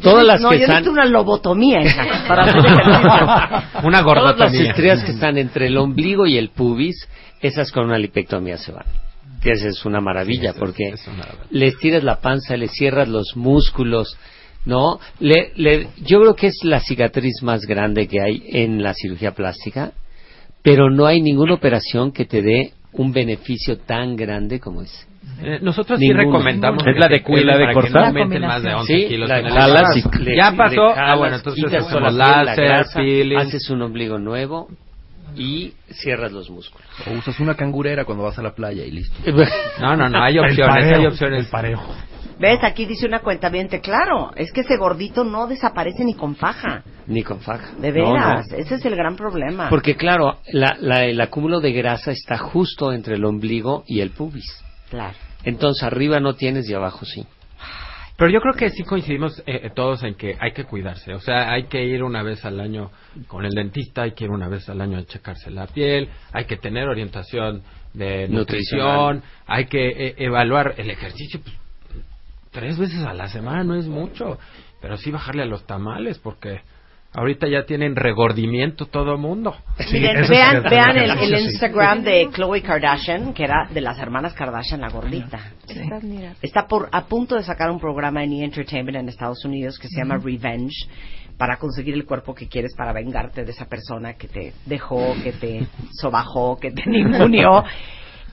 Todas las no, que yo están una lobotomía hija, para. Una Todas las gordotomía. estrías que están entre el ombligo y el pubis, esas con una lipectomía se van. Que esa es una maravilla, Sí, es- porque es maravilla. le tiras la panza, le cierras los músculos, ¿no? Le, le- yo creo que es la cicatriz más grande que hay en la cirugía plástica, pero no hay ninguna operación que te dé un beneficio tan grande como ese. Eh, nosotros sí recomendamos Es la de- que se cuiden la de para que cortar. no aumenten La más de 11 Sí, kilos la- en el la- le- ya pasó, ah bueno, entonces hacemos la la láser, grasa, peeling. haces un ombligo nuevo y cierras los músculos. O usas una cangurera cuando vas a la playa y listo. No, no, no, hay El opciones, pareo, hay opciones. el pareo. ¿Ves? Aquí dice una cuenta claro, es que ese gordito no desaparece ni con faja. Ni con faja. De No, veras, no. ese es el gran problema. Porque claro, la- la- el acúmulo de grasa está justo entre el ombligo y el pubis. Claro. Entonces arriba no tienes y abajo sí. Pero yo creo que sí coincidimos eh, eh, todos en que hay que cuidarse. O sea, hay que ir una vez al año con el dentista, hay que ir una vez al año a checarse la piel, hay que tener orientación de nutrición, hay que eh, evaluar el ejercicio. pues, tres veces a la semana no es mucho, pero sí bajarle a los tamales porque ahorita ya tienen regordimiento todo mundo. Miren, vean, vean el, el Instagram de Khloe Kardashian, que era de las hermanas Kardashian, la gordita. Está por, a punto de sacar un programa en E! Entertainment en Estados Unidos que se llama Revenge para conseguir el cuerpo que quieres para vengarte de esa persona que te dejó, que te sobajó, que te ninguneó.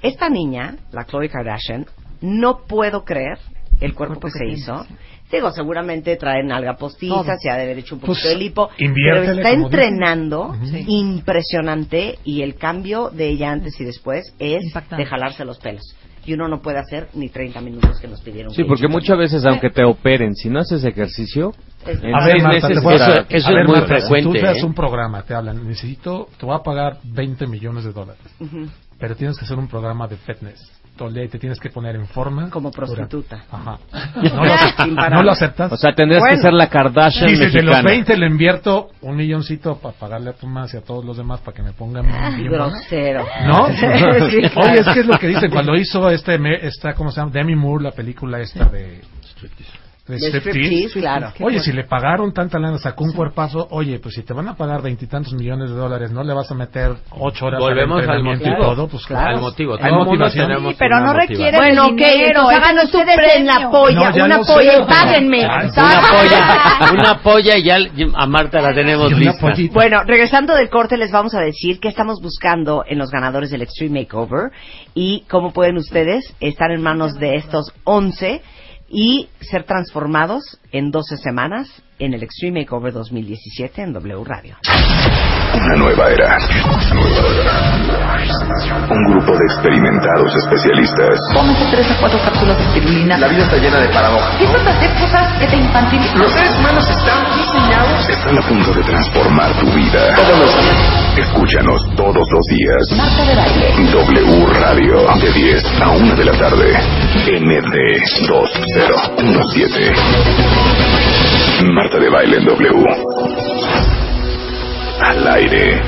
Esta niña, la Khloe Kardashian, no puedo creer el cuerpo que se hizo. Digo, seguramente trae nalga postiza, se ha de haber hecho un Pues, poquito de lipo, pero está entrenando impresionante y el cambio de ella antes y después es Impactante. de jalarse los pelos. Y uno no puede hacer ni 30 minutos que nos pidieron. Sí, que porque muchas veces, aunque te operen, si no haces ejercicio, Es- en A ver, Marta, meses a- para- eso a es ver, muy Marta, frecuente, Si tú haces ¿eh? un programa, te hablan, necesito, te voy a pagar 20 millones de dólares, Ujú. pero tienes que hacer un programa de fitness. Todo el día y te tienes que poner en forma. Como prostituta. Ajá. No lo, parar. no lo aceptas. O sea, tendrías Bueno. que ser la Kardashian Dices, de los mexicana. 20 le invierto un milloncito para pagarle a tu más y a todos los demás para que me pongan bien. Grosero. ¿No? Sí, claro. Oye, es que es lo que dicen cuando hizo este, esta, ¿cómo se llama? Demi Moore, la película esta de... Striptease, claro. Oye, si le pagaron tanta lana, sacó un cuerpazo, oye, pues si te van a pagar veintitantos millones de dólares, ¿no le vas a meter ocho horas Volvemos al motivo. y todo? Pues Claro. Al motivo. Hay motivación. tenemos Sí, pero no requiere Bueno, dinero, entonces hagan ustedes en la polla, No, ya una lo sé, polla y páguenme. Ah, Una polla, una polla y ya a Marta la tenemos lista. pollita. Bueno, regresando del corte les vamos a decir qué estamos buscando en los ganadores del Extreme Makeover y cómo pueden ustedes estar en manos de estos 11 y ser transformados en 12 semanas en el Extreme Makeover 2017 en W Radio. Una nueva era. Un grupo de experimentados especialistas. Tómese tres a cuatro cápsulas de espirulina. La vida está llena de paradojas. Empiezas a hacer cosas que te infantilizan. Los seres humanos están diseñados. Están a punto de transformar tu vida. Todos los días. Escúchanos todos los días. Marta de baile. W Radio. De 10 a 1 de la tarde. ND 2017. Marta de Baile en W. Al aire.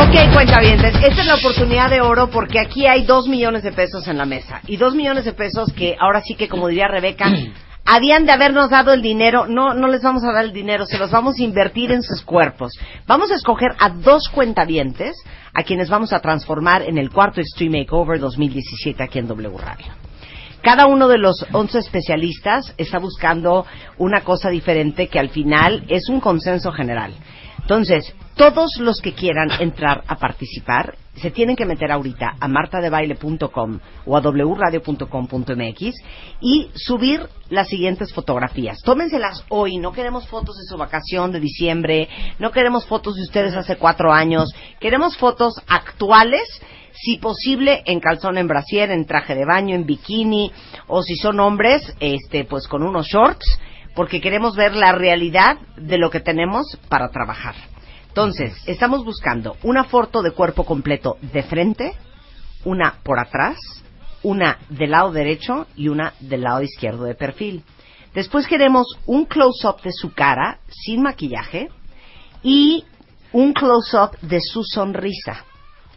Ok, cuentavientes, esta es la oportunidad de oro porque aquí hay dos millones de pesos en la mesa. Y dos millones de pesos que ahora sí que, como diría Rebeca, habían de habernos dado el dinero. No, no les vamos a dar el dinero, se los vamos a invertir en sus cuerpos. Vamos a escoger a dos cuentavientes a quienes vamos a transformar en el cuarto Extreme Makeover 2017 aquí en W Radio. Cada uno de los 11 especialistas está buscando una cosa diferente que al final es un consenso general. Entonces, todos los que quieran entrar a participar se tienen que meter ahorita a martadebaile.com o a wradio.com.mx y subir las siguientes fotografías. Tómenselas hoy, no queremos fotos de su vacación de diciembre, no queremos fotos de ustedes hace cuatro años, queremos fotos actuales si posible en calzón en brasier, en traje de baño, en bikini, o si son hombres, este, pues con unos shorts, porque queremos ver la realidad de lo que tenemos para trabajar. Entonces, estamos buscando una foto de cuerpo completo de frente, una por atrás, una del lado derecho y una del lado izquierdo de perfil. Después queremos un close-up de su cara sin maquillaje y un close-up de su sonrisa.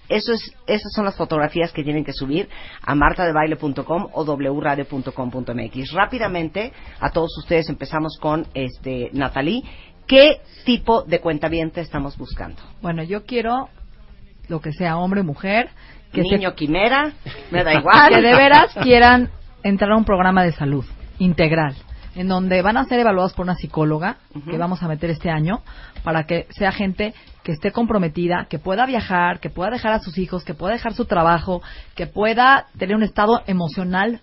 Eso es, esas son las fotografías que tienen que subir a martadebaile.com o wradio.com.mx. Rápidamente, a todos ustedes empezamos con este Natalie. ¿Qué tipo de cuentaviente estamos buscando? Bueno, yo quiero lo que sea hombre mujer. Que Niño se, quimera, me da igual. que de veras quieran entrar a un programa de salud integral. en donde van a ser evaluados por una psicóloga que vamos a meter este año para que sea gente que esté comprometida, que pueda viajar, que pueda dejar a sus hijos, que pueda dejar su trabajo, que pueda tener un estado emocional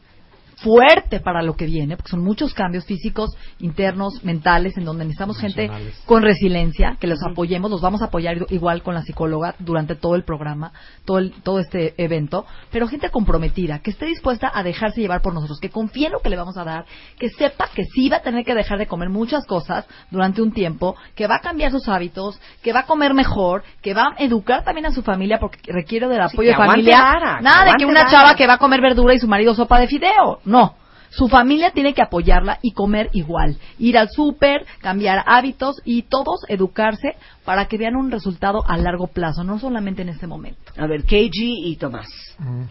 fuerte para lo que viene, porque son muchos cambios físicos, internos, mentales, en donde necesitamos gente con resiliencia, que los apoyemos, los vamos a apoyar igual con la psicóloga durante todo el programa, todo, el- todo este evento, pero gente comprometida, que esté dispuesta a dejarse llevar por nosotros, que confíe en lo que le vamos a dar, que sepa que sí va a tener que dejar de comer muchas cosas durante un tiempo, que va a cambiar sus hábitos, que va a comer mejor, que va a educar también a su familia porque requiere del Sí, apoyo que de familia. Nada de que una chava que va a comer verdura y su marido sopa de fideo. No. Su familia tiene que apoyarla y comer igual. Ir al súper, cambiar hábitos y todos educarse para que vean un resultado a largo plazo, no solamente en este momento. A ver, KG y Tomás.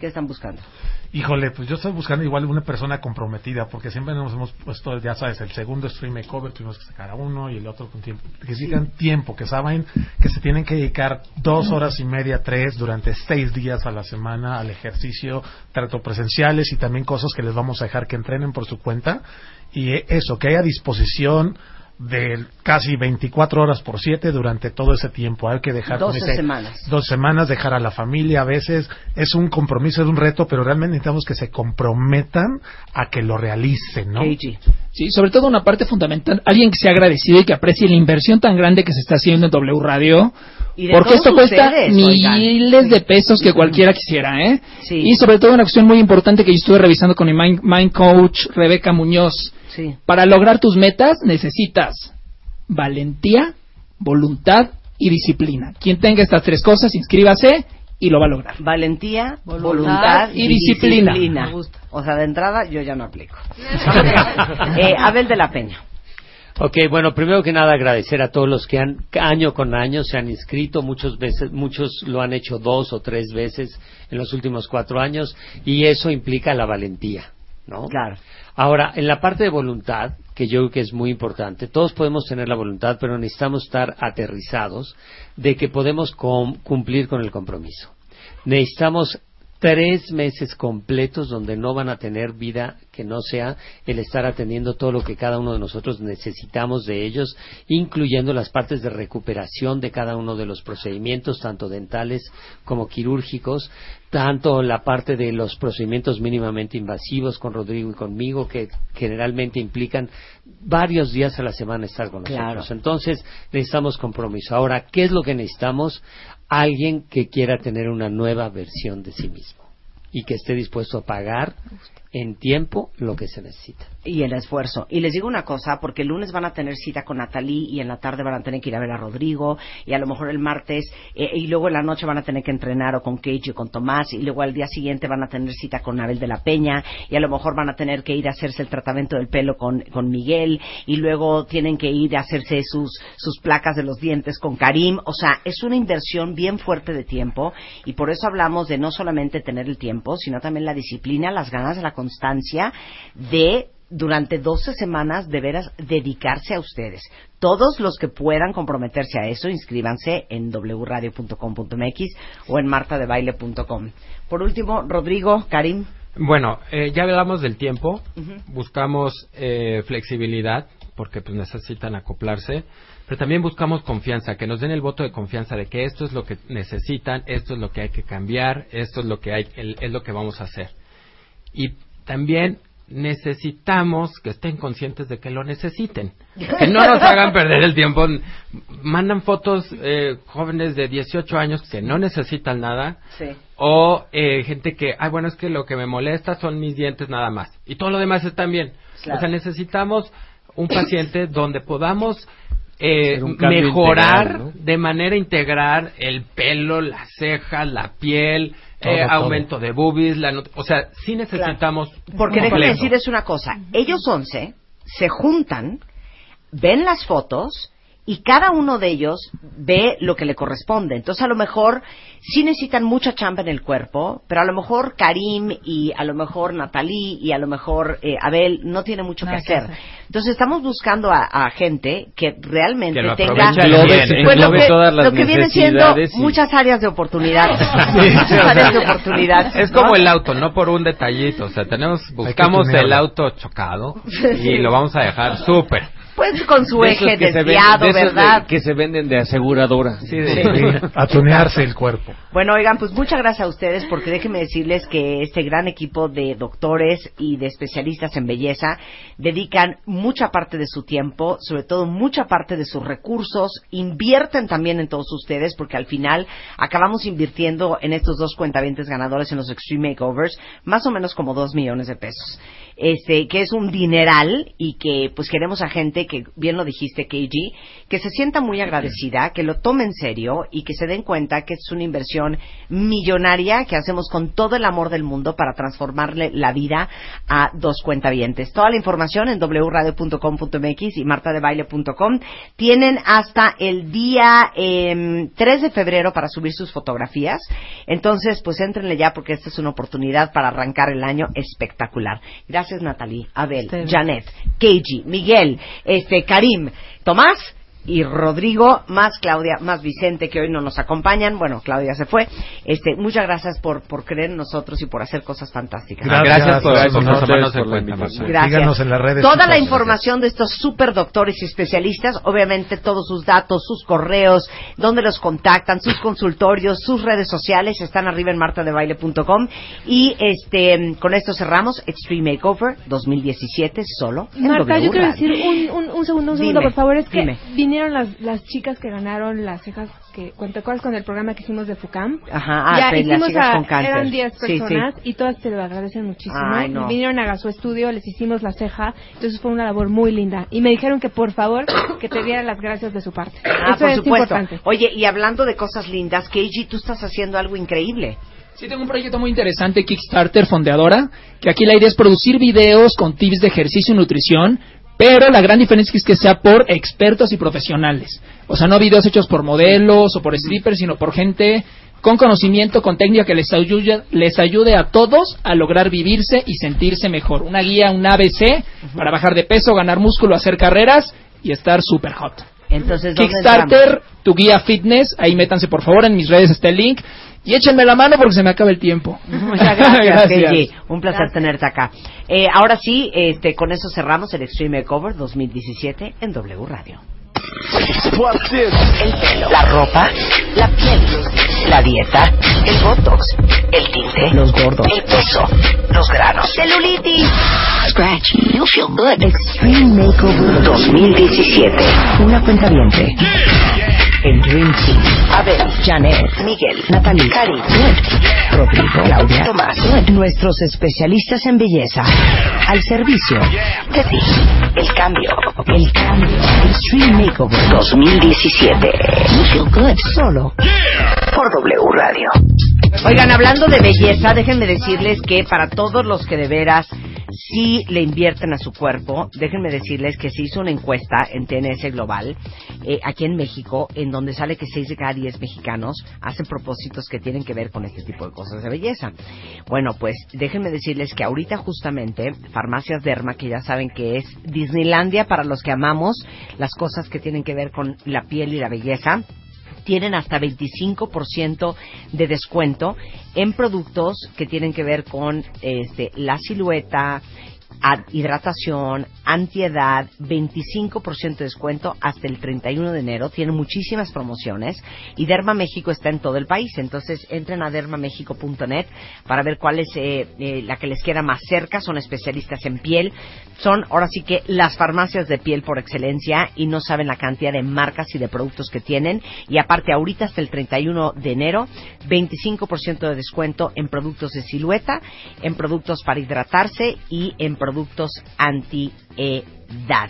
¿qué están buscando? Híjole, pues yo estoy buscando igual una persona comprometida, porque siempre nos hemos puesto, ya sabes, el segundo stream makeover tuvimos que sacar a uno y el otro con tiempo. Que digan tiempo, que saben que se tienen que dedicar dos horas y media, tres, durante seis días a la semana al ejercicio, tanto presenciales y también cosas que les vamos a dejar que entrenen por su cuenta. Y eso, que haya disposición de casi 24 horas por 7 durante todo ese tiempo. Hay que dejar... 12 como dice, semanas. dos semanas, dejar a la familia, a veces es un compromiso, es un reto, pero realmente necesitamos que se comprometan a que lo realicen, ¿no? Sí, sobre todo una parte fundamental, alguien que sea agradecido y que aprecie la inversión tan grande que se está haciendo en W Radio, porque esto cuesta ustedes, oigan. miles de pesos que cualquiera quisiera, ¿eh? Sí. Y sobre todo una cuestión muy importante que yo estuve revisando con mi mind, mind coach Rebeca Muñoz. Sí. Para lograr tus metas necesitas valentía, voluntad y disciplina. Quien tenga estas tres cosas, inscríbase y lo va a lograr. Valentía, voluntad, Voluntad y y disciplina. disciplina. Me O sea, de entrada yo ya no aplico. eh, Abel de la Peña. Ok, bueno, primero que nada agradecer a todos los que han año con año se han inscrito, muchos veces, muchos lo han hecho dos o tres veces en los últimos cuatro años y eso implica la valentía, ¿no? Claro. Ahora, en la parte de voluntad, que yo creo que es muy importante, todos podemos tener la voluntad, pero necesitamos estar aterrizados de que podemos com- cumplir con el compromiso. Necesitamos tres meses completos donde no van a tener vida que no sea el estar atendiendo todo lo que cada uno de nosotros necesitamos de ellos, incluyendo las partes de recuperación de cada uno de los procedimientos, tanto dentales como quirúrgicos, tanto la parte de los procedimientos mínimamente invasivos con Rodrigo y conmigo, que generalmente implican varios días a la semana estar con nosotros. Claro. Entonces, necesitamos compromiso. Ahora, ¿qué es lo que necesitamos? Alguien que quiera tener una nueva versión de sí mismo y que esté dispuesto a pagar en tiempo lo que se necesita. y el esfuerzo. Y les digo una cosa, porque el lunes van a tener cita con Natalí y en la tarde van a tener que ir a ver a Rodrigo y a lo mejor el martes eh, y luego en la noche van a tener que entrenar o con Cage o con Tomás y luego al día siguiente van a tener cita con Abel de la Peña y a lo mejor van a tener que ir a hacerse el tratamiento del pelo con, con Miguel y luego tienen que ir a hacerse sus, sus placas de los dientes con Karim. O sea, es una inversión bien fuerte de tiempo y por eso hablamos de no solamente tener el tiempo, sino también la disciplina, las ganas de la constancia de durante 12 semanas de veras dedicarse a ustedes. Todos los que puedan comprometerse a eso, inscríbanse en wradio.com.mx o en martadebaile.com. Por último, Rodrigo, Karim. Bueno, eh, ya hablamos del tiempo, buscamos eh, flexibilidad porque pues necesitan acoplarse, pero también buscamos confianza, que nos den el voto de confianza de que esto es lo que necesitan, esto es lo que hay que cambiar, esto es lo que hay, el- es lo que vamos a hacer. Y también necesitamos que estén conscientes de que lo necesiten, que no nos hagan perder el tiempo. Mandan fotos eh, jóvenes de 18 años que no necesitan nada, Sí. o eh, gente que, ay, bueno, es que lo que me molesta son mis dientes nada más. Y todo lo demás está bien. Claro. O sea, necesitamos un paciente donde podamos eh, mejorar integral, ¿no? de manera integral el pelo, las cejas, la piel, Todo, eh, todo. aumento de boobies, la o sea, sí necesitamos Porque déjenme completo. decirles una cosa. Ellos 11 se juntan, ven las fotos y cada uno de ellos ve lo que le corresponde. Entonces, a lo mejor sí necesitan mucha chamba en el cuerpo, pero a lo mejor Karim y a lo mejor Natalie y a lo mejor eh, Abel no tiene mucho que hacer. Entonces, estamos buscando a, a gente que realmente Que lo tenga bien. pues, lo que, todas las lo que viene siendo y- muchas áreas de oportunidad. Sí, muchas sí, o áreas sea, de oportunidad. Es ¿no? como el auto, no por un detallito. O sea, tenemos, buscamos el auto chocado Sí. y lo vamos a dejar súper. Pues con su eje que se ven- desviado, de esos de- ¿verdad? que se venden de aseguradora. Sí, de- A tunearse el cuerpo. Bueno, oigan, pues muchas gracias a ustedes porque déjenme decirles que este gran equipo de doctores y de especialistas en belleza dedican mucha parte de su tiempo, sobre todo mucha parte de sus recursos, invierten también en todos ustedes porque al final acabamos invirtiendo en estos dos cuentavientes ganadores en los Extreme Makeovers más o menos como dos millones de pesos. Este, que es un dineral y que pues queremos a gente que, bien lo dijiste, KG, que se sienta muy agradecida, que lo tome en serio y que se den cuenta que es una inversión millonaria que hacemos con todo el amor del mundo para transformarle la vida a dos cuentavientes. Toda la información en wradio.com.mx y martadebaile.com. Tienen hasta el día em, 3 de febrero para subir sus fotografías. Entonces, pues entrenle ya porque esta es una oportunidad para arrancar el año espectacular. Gracias Natalie, Abel. Janet, Keiji, Miguel, este, Karim, Tomás y Rodrigo, más Claudia, más Vicente, que hoy no nos acompañan. Bueno, Claudia se fue. Este, muchas gracias por, por creer en nosotros y por hacer cosas fantásticas. Gracias, por, Gracias por tomarnos por en la cuenta. invitación. Marta. Gracias. Síganos en las redes Toda la información de estos super doctores y especialistas, obviamente todos sus datos, sus correos, dónde los contactan, sus consultorios, sus redes sociales están arriba en martadebaile.com y este con esto cerramos Extreme Makeover 2017 solo en Marta, W yo quiero decir un, un, un segundo, un Dime, segundo, por favor. Es que dime. Vinieron las, las chicas que ganaron las cejas que ¿te acuerdas con el programa que hicimos de FUCAM? Ajá, ah, ya pues, las hicimos chicas a, con cáncer. eran 10 Sí, sí. personas y todas te lo agradecen muchísimo. Ay, no. Vinieron a su estudio, les hicimos la ceja, entonces fue una labor muy linda. Y me dijeron que por favor que te diera las gracias de su parte. Ah, Eso por es supuesto. importante. Oye, y hablando de cosas lindas, Keiji, tú estás haciendo algo increíble. Sí, tengo un proyecto muy interesante, Kickstarter Fondeadora, que aquí la idea es producir videos con tips de ejercicio y nutrición, pero la gran diferencia es que sea por expertos y profesionales. O sea, no videos hechos por modelos o por strippers, sino por gente con conocimiento, con técnica que les ayude, les ayude a todos a lograr vivirse y sentirse mejor. Una guía, un ABC para bajar de peso, ganar músculo, hacer carreras y estar super hot. Entonces, ¿dónde Kickstarter, tu guía fitness, ahí métanse por favor, en mis redes está el link. Y échenme la mano porque se me acaba el tiempo. Muchas gracias, Keiji. Un placer tenerte acá. Eh, ahora sí, este, con eso cerramos el Extreme Makeover 2017 en W Radio. El pelo, la ropa, la piel, la dieta, el botox, el tinte, los gordos, el peso, los granos, celulitis. Scratch, you feel good. Extreme Makeover 2017. Una cuenta vientre. El Dream Team. Abel, Janet, Miguel, Natalie, Cari. Rodrigo, Claudia, Tomás. Nuestros especialistas en belleza. Al servicio de ti. El cambio. El cambio. Extreme Makeover 2017. You feel good. Solo por W Radio. Oigan, hablando de belleza, déjenme decirles que para todos los que de veras sí le invierten a su cuerpo, déjenme decirles que se hizo una encuesta en TNS Global, eh, aquí en México, en donde sale que 6 de cada 10 mexicanos hacen propósitos que tienen que ver con este tipo de cosas de belleza. Bueno, pues déjenme decirles que ahorita justamente Farmacias Derma, que ya saben que es Disneylandia para los que amamos las cosas que tienen que ver con la piel y la belleza, tienen hasta 25% de descuento en productos que tienen que ver con este, la silueta, hidratación, antiedad, 25% de descuento hasta el 31 de enero. Tiene muchísimas promociones y Derma México está en todo el país. Entonces entren a dermamexico.net para ver cuál es eh, eh, la que les queda más cerca. Son especialistas en piel. Son ahora sí que las farmacias de piel por excelencia y no saben la cantidad de marcas y de productos que tienen. Y aparte ahorita hasta el 31 de enero, 25% de descuento en productos de silueta, en productos para hidratarse y en productos anti-edad.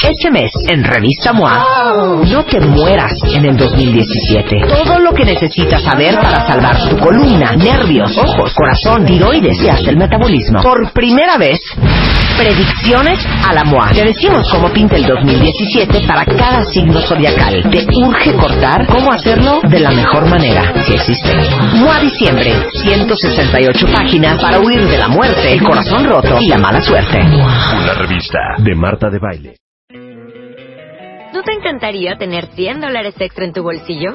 Este mes, en Revista MOA, no te mueras en el 2017. Todo lo que necesitas saber para salvar tu columna, nervios, ojos, corazón, tiroides y hasta el metabolismo. Por primera vez, Predicciones a la MOA. Te decimos cómo pinta el 2017 para cada signo zodiacal. Te urge cortar cómo hacerlo de la mejor manera, si existe. MOA Diciembre. 168 páginas para huir de la muerte, el corazón roto y la mala suerte. Una revista de Marta de Baile. ¿No te encantaría tener 100 dólares extra en tu bolsillo?